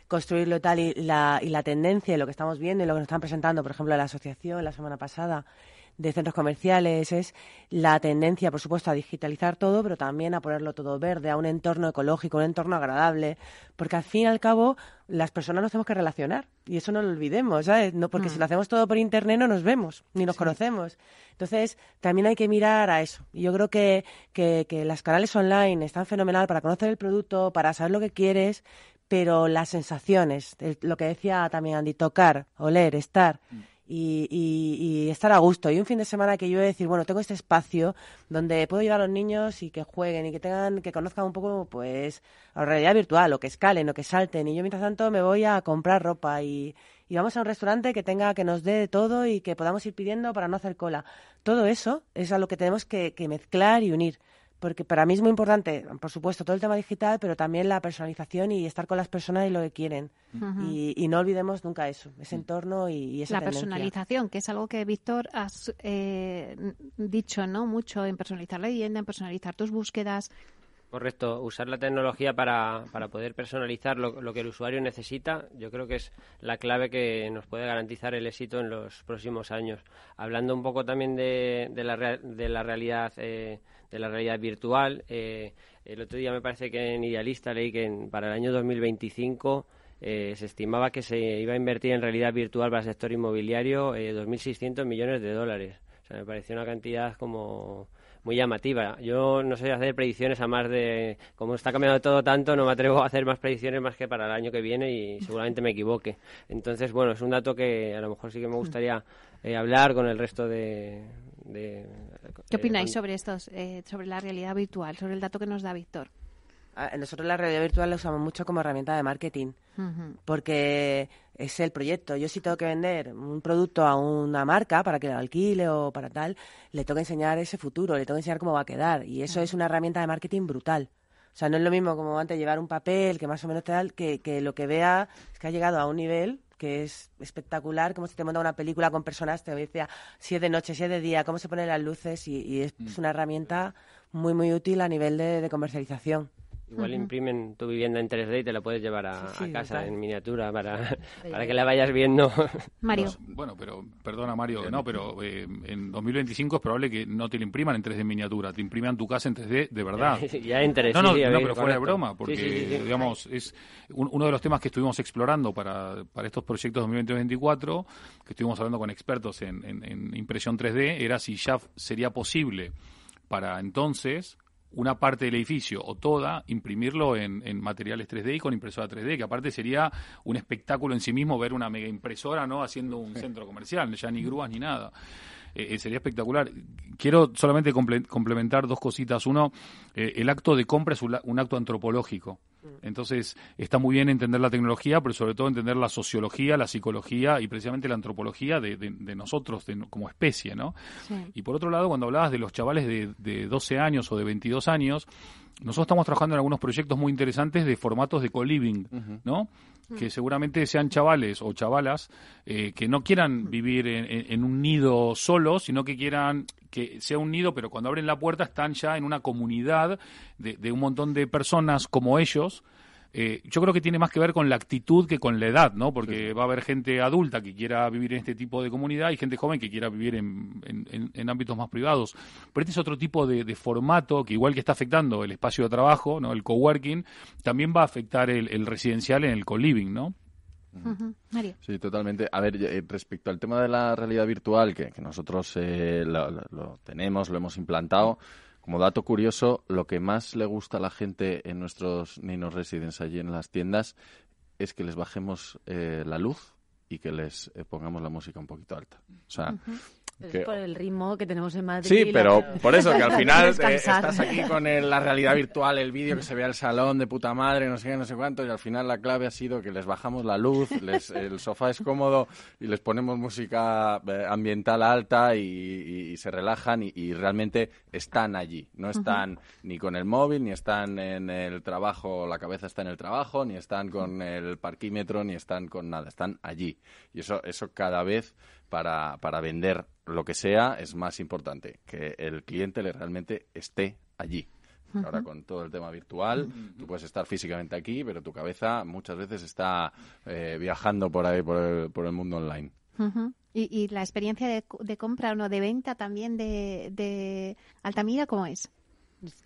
construirlo y tal, y la, y la tendencia, lo que estamos viendo y lo que nos están presentando, por ejemplo, la asociación la semana pasada, de centros comerciales es la tendencia, por supuesto, a digitalizar todo, pero también a ponerlo todo verde, a un entorno ecológico, un entorno agradable, porque al fin y al cabo las personas nos tenemos que relacionar y eso no lo olvidemos, ¿sabes? No, porque si mm. lo hacemos todo por internet no nos vemos ni nos conocemos. Entonces, también hay que mirar a eso. Y yo creo que, que, que las canales online están fenomenal para conocer el producto, para saber lo que quieres, pero las sensaciones, lo que decía también Andy, tocar, oler, estar. Mm y, estar a gusto. Y un fin de semana que yo voy a decir, bueno, tengo este espacio donde puedo llevar a los niños y que jueguen y que tengan, que conozcan un poco, pues, la realidad virtual, o que escalen, o que salten. Y yo, mientras tanto, me voy a comprar ropa y, y vamos a un restaurante que tenga, que nos dé todo y que podamos ir pidiendo para no hacer cola. Todo eso es a lo que tenemos que mezclar y unir porque para mí es muy importante, por supuesto, todo el tema digital, pero también la personalización y estar con las personas y lo que quieren. y, no olvidemos nunca eso, ese entorno y, y esa La personalización, que es algo que, Víctor, has eh, dicho no mucho en personalizar la leyenda, en personalizar tus búsquedas. Correcto, usar la tecnología para, para poder personalizar lo, que el usuario necesita, yo creo que es la clave que nos puede garantizar el éxito en los próximos años. Hablando un poco también de, de, la, de la realidad eh, de la realidad virtual. Eh, el otro día me parece que en Idealista leí que para el año 2025 eh, se estimaba que se iba a invertir en realidad virtual para el sector inmobiliario eh, 2.600 millones de dólares. O sea, me pareció una cantidad como muy llamativa. Yo no sé hacer predicciones a más de... Como está cambiando todo tanto, no me atrevo a hacer más predicciones más que para el año que viene y seguramente me equivoque. Entonces, bueno, es un dato que a lo mejor sí que me gustaría eh, hablar con el resto de, ¿Qué opináis sobre estos, eh, sobre la realidad virtual, sobre el dato que nos da Víctor? Ah, nosotros la realidad virtual la usamos mucho como herramienta de marketing, porque es el proyecto. Yo si tengo que vender un producto a una marca para que lo alquile o para tal, le tengo que enseñar ese futuro, le tengo que enseñar cómo va a quedar. Y eso es una herramienta de marketing brutal. O sea, no es lo mismo como antes llevar un papel que más o menos tal, que, que lo que vea es que ha llegado a un nivel que es espectacular, como se te monta una película con personas, te decía si es de noche, si es de día, cómo se ponen las luces y, es, Mm. una herramienta muy, muy útil a nivel de comercialización. Igual imprimen tu vivienda en 3D y te la puedes llevar a, Sí, sí, a casa en miniatura para, para que la vayas viendo. Mario. Bueno, pero perdona Mario, no, pero eh, en 2025 es probable que no te lo impriman en 3D en miniatura, te impriman tu casa en 3D de verdad. Ya en 3D, No, no, sí, pero fuera de broma, porque Sí, sí, sí, sí. digamos es un- uno de los temas que estuvimos explorando para, para estos proyectos 2024, que estuvimos hablando con expertos en, en- en impresión 3D, era si ya sería posible para entonces una parte del edificio o toda, imprimirlo en, en materiales 3D y con impresora 3D, que aparte sería un espectáculo en sí mismo ver una mega impresora ¿no? haciendo un centro comercial, ya ni grúas ni nada. Eh, eh, sería espectacular. Quiero solamente comple- complementar dos cositas. Uno, eh, el acto de compra es un acto antropológico. Entonces, está muy bien entender la tecnología, pero sobre todo entender la sociología, la psicología y precisamente la antropología de, de- de nosotros de- como especie, ¿no? Y por otro lado, cuando hablabas de los chavales de, de 12 años o de 22 años, nosotros estamos trabajando en algunos proyectos muy interesantes de formatos de co-living, ¿no? Que seguramente sean chavales o chavalas eh, que no quieran vivir en, en- en un nido solo, sino que quieran que sea un nido, pero cuando abren la puerta están ya en una comunidad de, de un montón de personas como ellos. Eh, yo creo que tiene más que ver con la actitud que con la edad, ¿no? Porque va a haber gente adulta que quiera vivir en este tipo de comunidad y gente joven que quiera vivir en, en- en- en ámbitos más privados. Pero este es otro tipo de, de formato que igual que está afectando el espacio de trabajo, ¿no? El coworking, también va a afectar el, el residencial en el co-living, ¿no? Ujú. Mario. Sí, totalmente. A ver, eh, respecto al tema de la realidad virtual, que, que nosotros eh, lo, lo- lo tenemos, lo hemos implantado, como dato curioso, lo que más le gusta a la gente en nuestros Ninos Residence allí en las tiendas es que les bajemos eh, la luz y que les eh, pongamos la música un poquito alta. O sea, Pero que- es por el ritmo que tenemos en Madrid. Sí, la- pero por eso que al final eh, estás aquí con el- la realidad virtual, el vídeo que se ve al salón de puta madre, no sé qué, no sé cuánto, y al final la clave ha sido que les bajamos la luz, les- el sofá es cómodo y les ponemos música eh, ambiental alta y, y- y se relajan y, y realmente están allí, no están ni con el móvil, ni están en el trabajo, la cabeza está en el trabajo, ni están con el parquímetro, ni están con nada, están allí. Y eso, eso cada vez para, para vender lo que sea es más importante, que el cliente le realmente esté allí. Ahora con todo el tema virtual, tú puedes estar físicamente aquí, pero tu cabeza muchas veces está eh, viajando por ahí, por el, por el mundo online. Y, y la experiencia de compra o no de venta también de, de Altamira, ¿cómo es?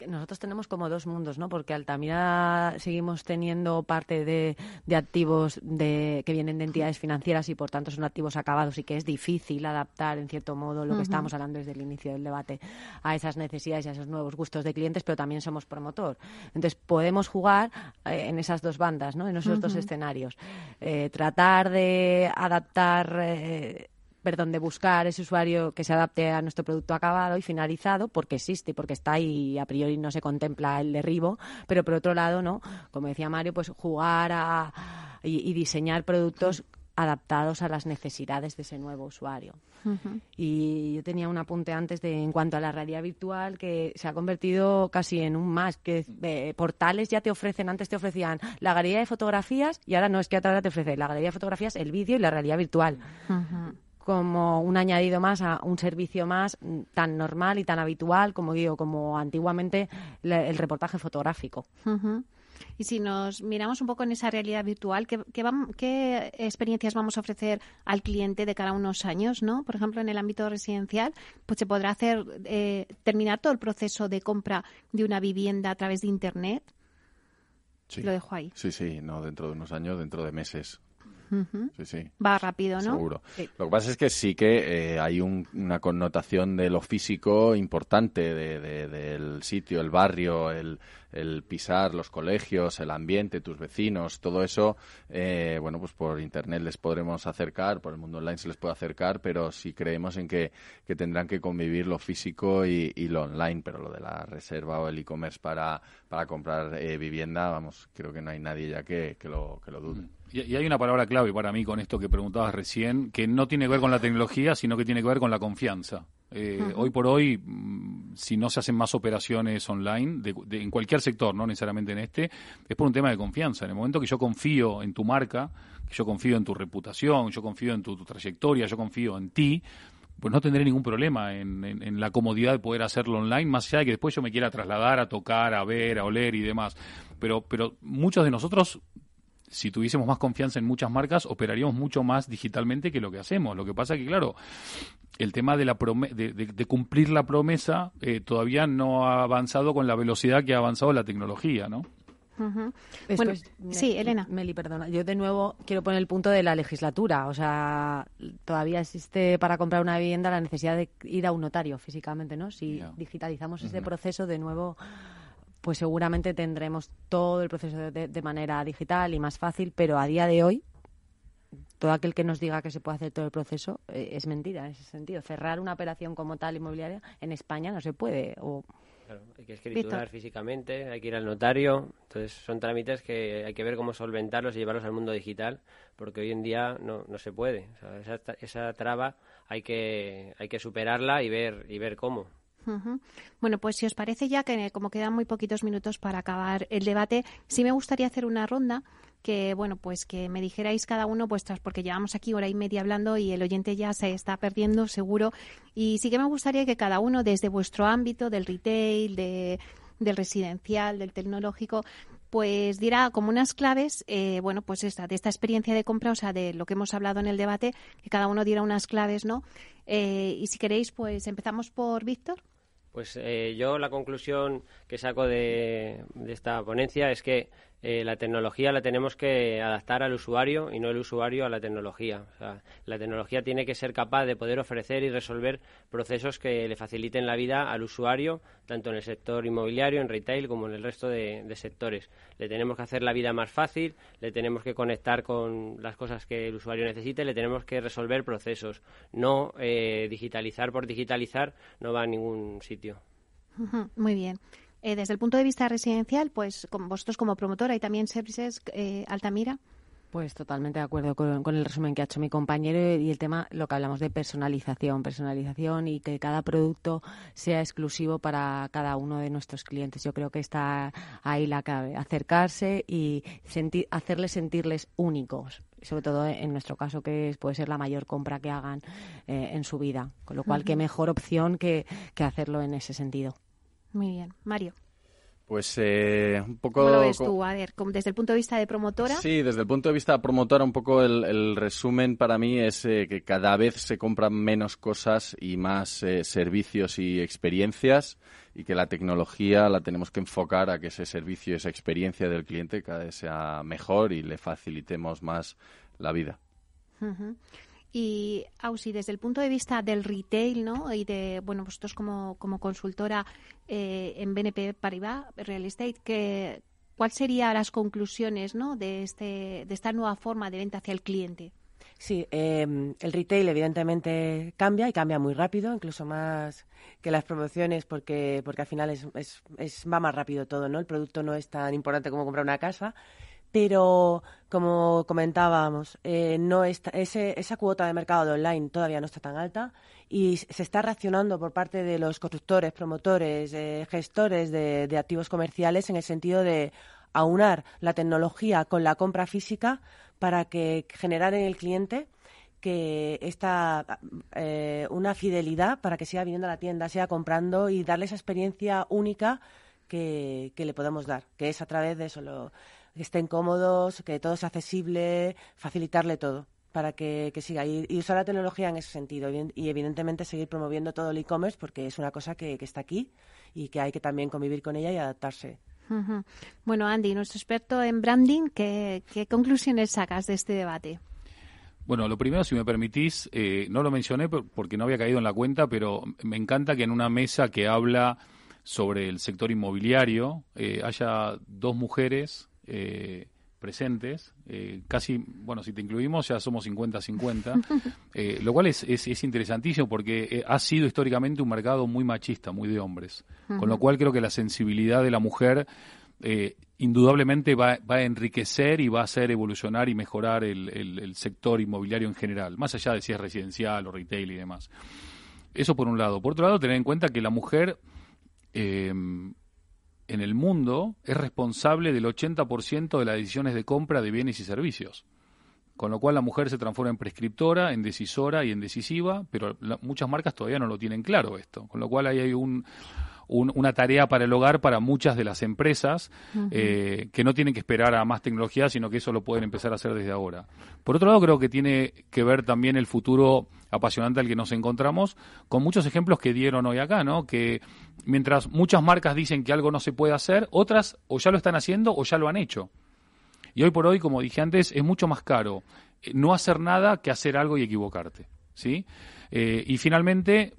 Nosotros tenemos como dos mundos, ¿no? Porque Altamira seguimos teniendo parte de, de activos de, que vienen de entidades financieras y por tanto son activos acabados y que es difícil adaptar en cierto modo lo que estábamos hablando desde el inicio del debate a esas necesidades y a esos nuevos gustos de clientes, pero también somos promotor. Entonces podemos jugar eh, en esas dos bandas, ¿no? En esos dos escenarios. Eh, tratar de adaptar. eh, perdón, de buscar ese usuario que se adapte a nuestro producto acabado y finalizado, porque existe, porque está ahí y a priori no se contempla el derribo, pero por otro lado, ¿no? Como decía Mario, pues jugar a, y, y diseñar productos adaptados a las necesidades de ese nuevo usuario. Y yo tenía un apunte antes de en cuanto a la realidad virtual que se ha convertido casi en un más, que eh, portales ya te ofrecen, antes te ofrecían la galería de fotografías y ahora no es que ahora te ofrece la galería de fotografías, el vídeo y la realidad virtual como un añadido más a un servicio más mm, tan normal y tan habitual como digo como antiguamente el reportaje fotográfico Ujú. Y si nos miramos un poco en esa realidad virtual, ¿qué, qué, vam- qué experiencias vamos a ofrecer al cliente de cara a unos años? ¿no? Por ejemplo, en el ámbito residencial, pues se podrá hacer eh, terminar todo el proceso de compra de una vivienda a través de Internet. Sí. Lo dejo ahí. Sí, sí, no dentro de unos años, dentro de meses. Ujú. Sí, sí. Va rápido, ¿no? Seguro. Sí. Lo que pasa es que sí que eh, hay un- una connotación de lo físico importante de- de- del sitio, el barrio, el, el pisar, los colegios, el ambiente, tus vecinos, todo eso. eh, bueno, pues por internet les podremos acercar, por el mundo online se les puede acercar, pero sí creemos en que, que tendrán que convivir lo físico y, y lo online. Pero lo de la reserva o el e-commerce para, para comprar eh, vivienda, vamos, creo que no hay nadie ya que, que lo, que lo dude. Y hay una palabra clave para mí con esto que preguntabas recién, que no tiene que ver con la tecnología, sino que tiene que ver con la confianza. Eh. Hoy por hoy, mm, si no se hacen más operaciones online, de, en cualquier sector, no necesariamente en este, es por un tema de confianza. En el momento que yo confío en tu marca, que yo confío en tu reputación, yo confío en tu, trayectoria, yo confío en ti, pues no tendré ningún problema en, en, la comodidad de poder hacerlo online, más allá de que después yo me quiera trasladar a tocar, a ver, a oler y demás. Pero, pero muchos de nosotros si tuviésemos más confianza en muchas marcas, operaríamos mucho más digitalmente que lo que hacemos. Lo que pasa es que, claro, el tema de, la de, cumplir la promesa eh, todavía no ha avanzado con la velocidad que ha avanzado la tecnología, ¿no? bueno, sí, Elena. Meli, perdona. Yo de nuevo quiero poner el punto de la legislatura. O sea, todavía existe para comprar una vivienda la necesidad de ir a un notario físicamente, ¿no? Si digitalizamos ese proceso, de nuevo pues seguramente tendremos todo el proceso de, manera digital y más fácil, pero a día de hoy todo aquel que nos diga que se puede hacer todo el proceso eh, es mentira en ese sentido. Cerrar una operación como tal inmobiliaria en España no se puede. O... hay que escriturar físicamente, hay que ir al notario. Entonces son trámites que hay que ver cómo solventarlos y llevarlos al mundo digital, porque hoy en día no, no se puede. esa, esa traba hay que, hay que superarla y ver, y ver cómo. Bueno, pues si os parece ya que como quedan muy poquitos minutos para acabar el debate, sí me gustaría hacer una ronda que bueno pues que me dijerais cada uno vuestras porque llevamos aquí hora y media hablando y el oyente ya se está perdiendo seguro y sí que me gustaría que cada uno desde vuestro ámbito del retail de, del residencial del tecnológico pues dirá como unas claves, eh, bueno, pues esta, de esta experiencia de compra, o sea, de lo que hemos hablado en el debate, que cada uno diera unas claves, ¿no? Eh, y si queréis, pues empezamos por Víctor. Pues eh, yo la conclusión que saco de, esta ponencia es que eh, la tecnología la tenemos que adaptar al usuario y no el usuario a la tecnología. la tecnología tiene que ser capaz de poder ofrecer y resolver procesos que le faciliten la vida al usuario, tanto en el sector inmobiliario, en retail, como en el resto de, sectores. Le tenemos que hacer la vida más fácil, le tenemos que conectar con las cosas que el usuario necesite, le tenemos que resolver procesos. No eh, digitalizar por digitalizar no va a ningún sitio. Muy bien. Eh, desde el punto de vista residencial, pues con vosotros como promotora y también Services eh, Altamira. Pues totalmente de acuerdo con, el resumen que ha hecho mi compañero y el tema, lo que hablamos de personalización, personalización y que cada producto sea exclusivo para cada uno de nuestros clientes. Yo creo que está ahí la clave, acercarse y sentir, hacerles sentirles únicos, sobre todo en nuestro caso que puede ser la mayor compra que hagan eh, en su vida. Con lo cual, qué mejor opción que hacerlo en ese sentido. Muy bien. Mario. Pues eh, un poco... ¿Cómo lo ves tú? A ver, desde el punto de vista de promotora. Sí, desde el punto de vista de promotora, un poco el, resumen para mí es eh, que cada vez se compran menos cosas y más eh, servicios y experiencias y que la tecnología la tenemos que enfocar a que ese servicio esa experiencia del cliente cada vez sea mejor y le facilitemos más la vida. Y Ausi, desde el punto de vista del retail, ¿no? Y de, bueno, vosotros como, como consultora eh, en BNP Paribas Real Estate, que, ¿cuáles serían las conclusiones, ¿no? De, este, de esta nueva forma de venta hacia el cliente. Sí, em, el retail evidentemente cambia y cambia muy rápido, incluso más que las promociones, porque, porque al final es, es, es, va más rápido todo, ¿no? El producto no es tan importante como comprar una casa pero como comentábamos, eh, no está, esa cuota de mercado de online todavía no está tan alta y se está reaccionando por parte de los constructores, promotores, eh, gestores de, activos comerciales en el sentido de aunar la tecnología con la compra física para que generar en el cliente que esta eh, una fidelidad para que siga viniendo a la tienda, siga comprando y darle esa experiencia única que, que le podemos dar, que es a través de eso lo, que estén cómodos, que todo sea accesible, facilitarle todo para que, siga y, usar la tecnología en ese sentido y evidentemente seguir promoviendo todo el e-commerce porque es una cosa que, está aquí y que hay que también convivir con ella y adaptarse. Bueno, Andy, nuestro experto en branding, ¿qué, conclusiones sacas de este debate? Bueno, lo primero, si me permitís, eh, no lo mencioné porque no había caído en la cuenta, pero me encanta que en una mesa que habla sobre el sector inmobiliario eh, haya dos mujeres eh, presentes, eh, casi, bueno, si te incluimos ya somos 50-50, eh, lo cual es, es, interesantísimo porque ha sido históricamente un mercado muy machista, muy de hombres, con lo cual creo que la sensibilidad de la mujer indudablemente va, va, a enriquecer y va a hacer evolucionar y mejorar el, el, sector inmobiliario en general, más allá de si es residencial o retail y demás. Eso por un lado. Por otro lado, tener en cuenta que la mujer en el mundo es responsable del 80% de las decisiones de compra de bienes y servicios. Con lo cual la mujer se transforma en prescriptora, en decisora y en decisiva, pero muchas marcas todavía no lo tienen claro esto. Con lo cual ahí hay un, una tarea para el hogar para muchas de las empresas eh, que no tienen que esperar a más tecnología, sino que eso lo pueden empezar a hacer desde ahora. Por otro lado, creo que tiene que ver también el futuro apasionante al que nos encontramos, con muchos ejemplos que dieron hoy acá, ¿no? Que mientras muchas marcas dicen que algo no se puede hacer, otras o ya lo están haciendo o ya lo han hecho. Y hoy por hoy, como dije antes, es mucho más caro eh, no hacer nada que hacer algo y equivocarte. ¿sí? Eh, y finalmente,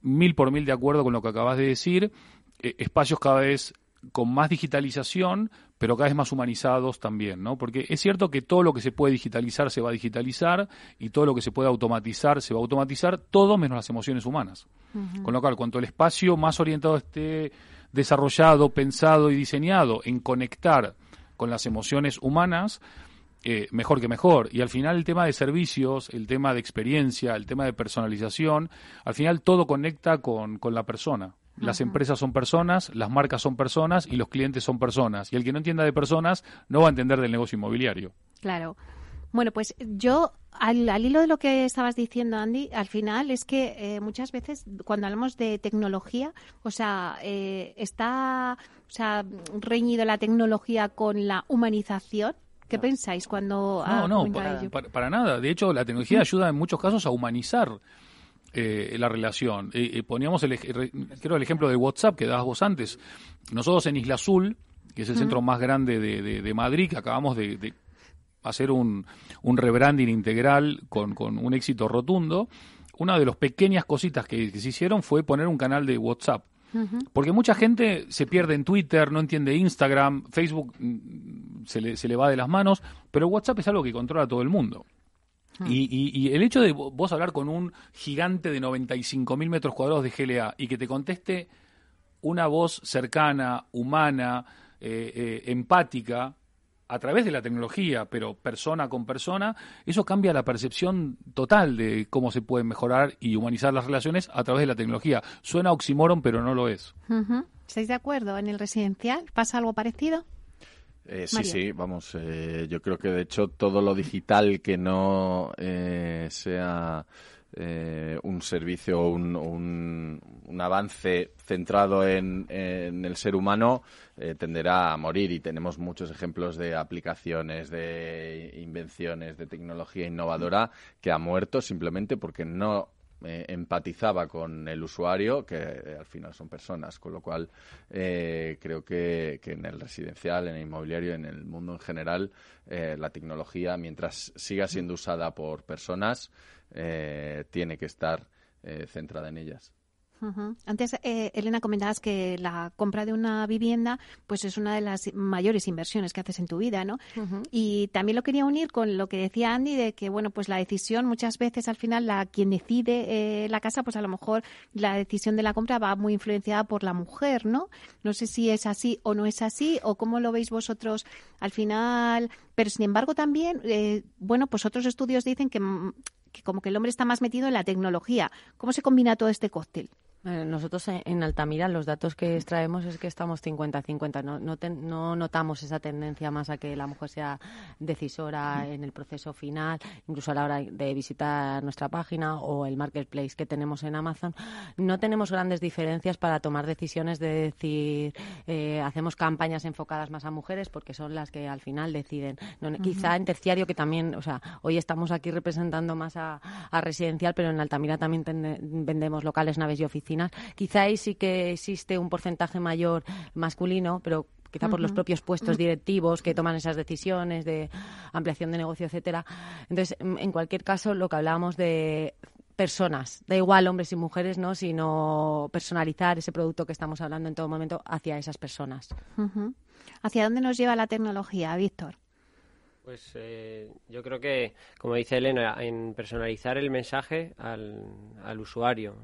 mil por mil de acuerdo con lo que acabas de decir, eh, espacios cada vez con más digitalización, pero cada vez más humanizados también, ¿no? Porque es cierto que todo lo que se puede digitalizar se va a digitalizar y todo lo que se puede automatizar se va a automatizar, todo menos las emociones humanas. Con lo cual, cuanto el espacio más orientado esté desarrollado, pensado y diseñado en conectar con las emociones humanas, eh, mejor que mejor. Y al final el tema de servicios, el tema de experiencia, el tema de personalización, al final todo conecta con, con la persona. Las empresas son personas, las marcas son personas y los clientes son personas. Y el que no entienda de personas no va a entender del negocio inmobiliario. Claro. Bueno, pues yo, al, hilo de lo que estabas diciendo, Andy, al final es que eh, muchas veces cuando hablamos de tecnología, o sea, eh, está o sea, reñido la tecnología con la humanización. ¿Qué pensáis cuando.? No, no, para, nada. De hecho, la tecnología ayuda en muchos casos a humanizar eh, la relación. poníamos, el, creo, el ejemplo de WhatsApp que dabas vos antes. Nosotros en Isla Azul, que es el centro más grande de, Madrid, que acabamos de, hacer un, un rebranding integral con, con, un éxito rotundo, una de las pequeñas cositas que se hicieron fue poner un canal de WhatsApp porque mucha gente se pierde en Twitter, no entiende Instagram, Facebook mm, se le, se le va de las manos, pero WhatsApp es algo que controla todo el mundo. Hmm. Y, el hecho de vos hablar con un gigante de 95.000 metros cuadrados de GLA y que te conteste una voz cercana, humana, eh, eh, empática, a través de la tecnología, pero persona con persona, eso cambia la percepción total de cómo se pueden mejorar y humanizar las relaciones a través de la tecnología. Suena oxímoron, pero no lo es. ¿Estáis de acuerdo? ¿En el residencial pasa algo parecido? Eh, sí, sí, vamos, eh, yo creo que de hecho todo lo digital que no eh, sea eh, un servicio o un, un, avance centrado en, el ser humano eh, tenderá a morir. Y tenemos muchos ejemplos de aplicaciones, de invenciones, de tecnología innovadora que ha muerto simplemente porque no eh, empatizaba con el usuario, que al final son personas, con lo cual creo que, que, en el residencial, en el inmobiliario, en el mundo en general, la tecnología, mientras siga siendo usada por personas, eh, tiene que estar eh, centrada en ellas. Antes, eh, Elena, comentabas que la compra de una vivienda pues es una de las mayores inversiones que haces en tu vida, ¿no? Y también lo quería unir con lo que decía Andy de que, bueno, pues la decisión muchas veces al final la quien decide la casa, pues a lo mejor la decisión de la compra va muy influenciada por la mujer, ¿no? No sé si es así o no es así o cómo lo veis vosotros al final, pero sin embargo también, bueno, pues otros estudios dicen que que como que el hombre está más metido en la tecnología. ¿Cómo se combina todo este cóctel? Eh, nosotros en Altamira los datos que extraemos es que estamos 50-50. No, no, notamos esa tendencia más a que la mujer sea decisora en el proceso final, incluso a la hora de visitar nuestra página o el marketplace que tenemos en Amazon. No tenemos grandes diferencias para tomar decisiones de decir, eh, hacemos campañas enfocadas más a mujeres porque son las que al final deciden. Quizá en terciario, que también, o sea, hoy estamos aquí representando más a, a residencial, pero en Altamira también vendemos locales, naves y oficinas Quizá ahí sí que existe un porcentaje mayor masculino, pero quizá por los propios puestos directivos que toman esas decisiones de ampliación de negocio, etcétera. Entonces, en cualquier caso, lo que hablábamos de personas, da igual hombres y mujeres, ¿no? sino personalizar ese producto que estamos hablando en todo momento hacia esas personas. ¿Hacia dónde nos lleva la tecnología, Víctor? Pues eh, yo creo que, como dice Elena, en personalizar el mensaje al, al usuario.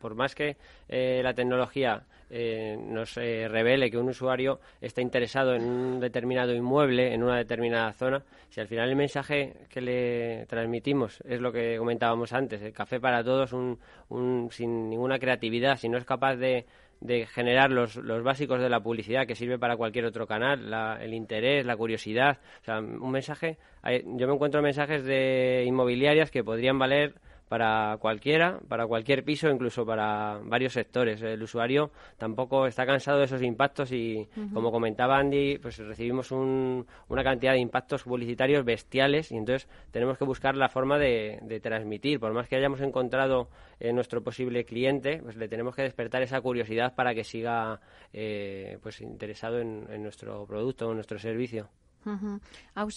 por más que eh, la tecnología eh, nos revele que un usuario está interesado en un determinado inmueble, en una determinada zona, si al final el mensaje que le transmitimos es lo que comentábamos antes, el café para todos, un, un, sin ninguna creatividad, si no es capaz de de generar los, los básicos de la publicidad que sirve para cualquier otro canal, el interés, la curiosidad. O sea, un mensaje. yo me encuentro mensajes de inmobiliarias que podrían valer para cualquiera, para cualquier piso, incluso para varios sectores. El usuario tampoco está cansado de esos impactos y, como comentaba Andy, pues recibimos una cantidad de impactos publicitarios bestiales y entonces tenemos que buscar la forma de, transmitir. Por más que hayamos encontrado en nuestro posible cliente, pues le tenemos que despertar esa curiosidad para que siga eh, pues interesado en, en nuestro producto o en nuestro servicio. Uh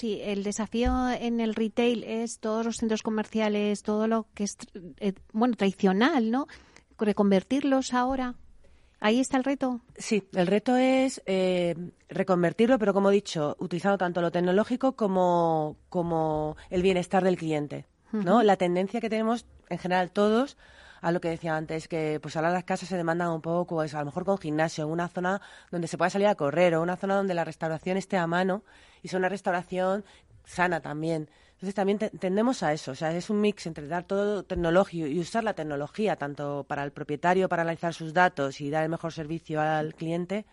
el desafío en el retail es todos los centros comerciales, todo lo que es eh, bueno tradicional, ¿no? Reconvertirlos ahora. Ahí está el reto. Sí, el reto es eh, reconvertirlo, pero como he dicho, utilizando tanto lo tecnológico como, como el bienestar del cliente. ¿no? La tendencia que tenemos en general todos a lo que decía antes, que pues ahora las casas se demandan un poco, pues a lo mejor con gimnasio, una zona donde se pueda salir a correr o una zona donde la restauración esté a mano y sea una restauración sana también. Entonces también tendemos a eso, o sea, es un mix entre dar todo tecnológico y usar la tecnología tanto para el propietario para analizar sus datos y dar el mejor servicio al cliente,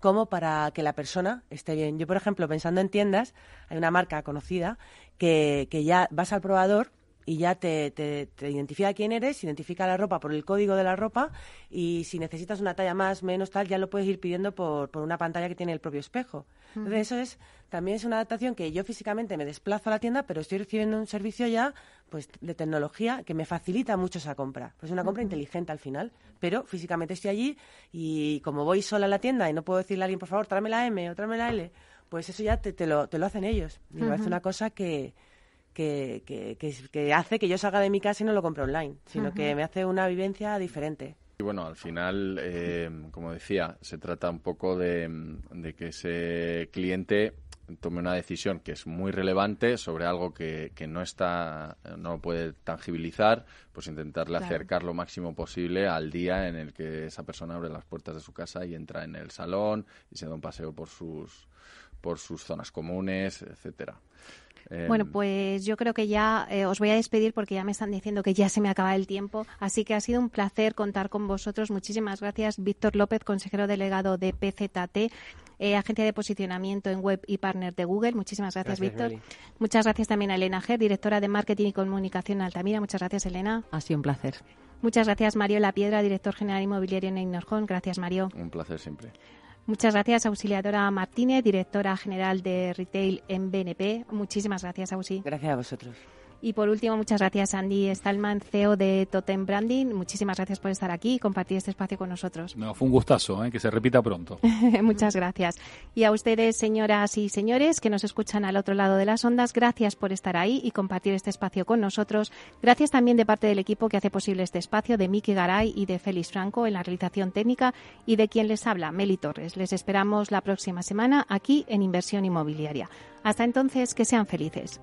como para que la persona esté bien. Yo, por ejemplo, pensando en tiendas, hay una marca conocida que, que ya vas al probador y ya te, te, identifica quién eres, identifica la ropa por el código de la ropa y si necesitas una talla más, menos tal, ya lo puedes ir pidiendo por, por una pantalla que tiene el propio espejo. Entonces eso es también es una adaptación que yo físicamente me desplazo a la tienda, pero estoy recibiendo un servicio ya pues de tecnología que me facilita mucho esa compra. Pues es una compra inteligente al final, pero físicamente estoy allí y como voy sola a la tienda y no puedo decirle a alguien, por favor, tráeme la M o tráeme la L, pues eso ya te, te, lo, te lo hacen ellos. Y me parece una cosa que, que, que, hace que yo salga de mi casa y no lo compre online, sino que me hace una vivencia diferente. Y bueno, al final, eh, como decía, se trata un poco de, que ese cliente tome una decisión que es muy relevante sobre algo que, que no está no puede tangibilizar pues intentarle acercar lo máximo posible al día en el que esa persona abre las puertas de su casa y entra en el salón y se da un paseo por sus por sus zonas comunes etcétera bueno, pues yo creo que ya eh, os voy a despedir porque ya me están diciendo que ya se me acaba el tiempo. Así que ha sido un placer contar con vosotros. Muchísimas gracias, Víctor López, consejero delegado de PZT. Eh, agencia de posicionamiento en web y partner de Google. Muchísimas gracias, Víctor. Muchas gracias también a Elena Ger, directora de Marketing y Comunicación en Altamira. Muchas gracias, Elena. Ha sido un placer. Muchas gracias, Mario La Piedra, director general inmobiliario en Ignorjón. Gracias, Mario. Un placer siempre. Muchas gracias, Auxiliadora Martínez, directora general de Retail en BNP. Muchísimas gracias, Ausi. Gracias a vosotros. Y por último, muchas gracias Andy Stallman, CEO de Totem Branding. Muchísimas gracias por estar aquí y compartir este espacio con nosotros. No, fue un gustazo, ¿eh? que se repita pronto. muchas gracias. Y a ustedes, señoras y señores, que nos escuchan al otro lado de las ondas, gracias por estar ahí y compartir este espacio con nosotros. Gracias también de parte del equipo que hace posible este espacio, de Miki Garay y de Félix Franco en la realización técnica y de quien les habla, Meli Torres. Les esperamos la próxima semana aquí en Inversión Inmobiliaria. Hasta entonces, que sean felices.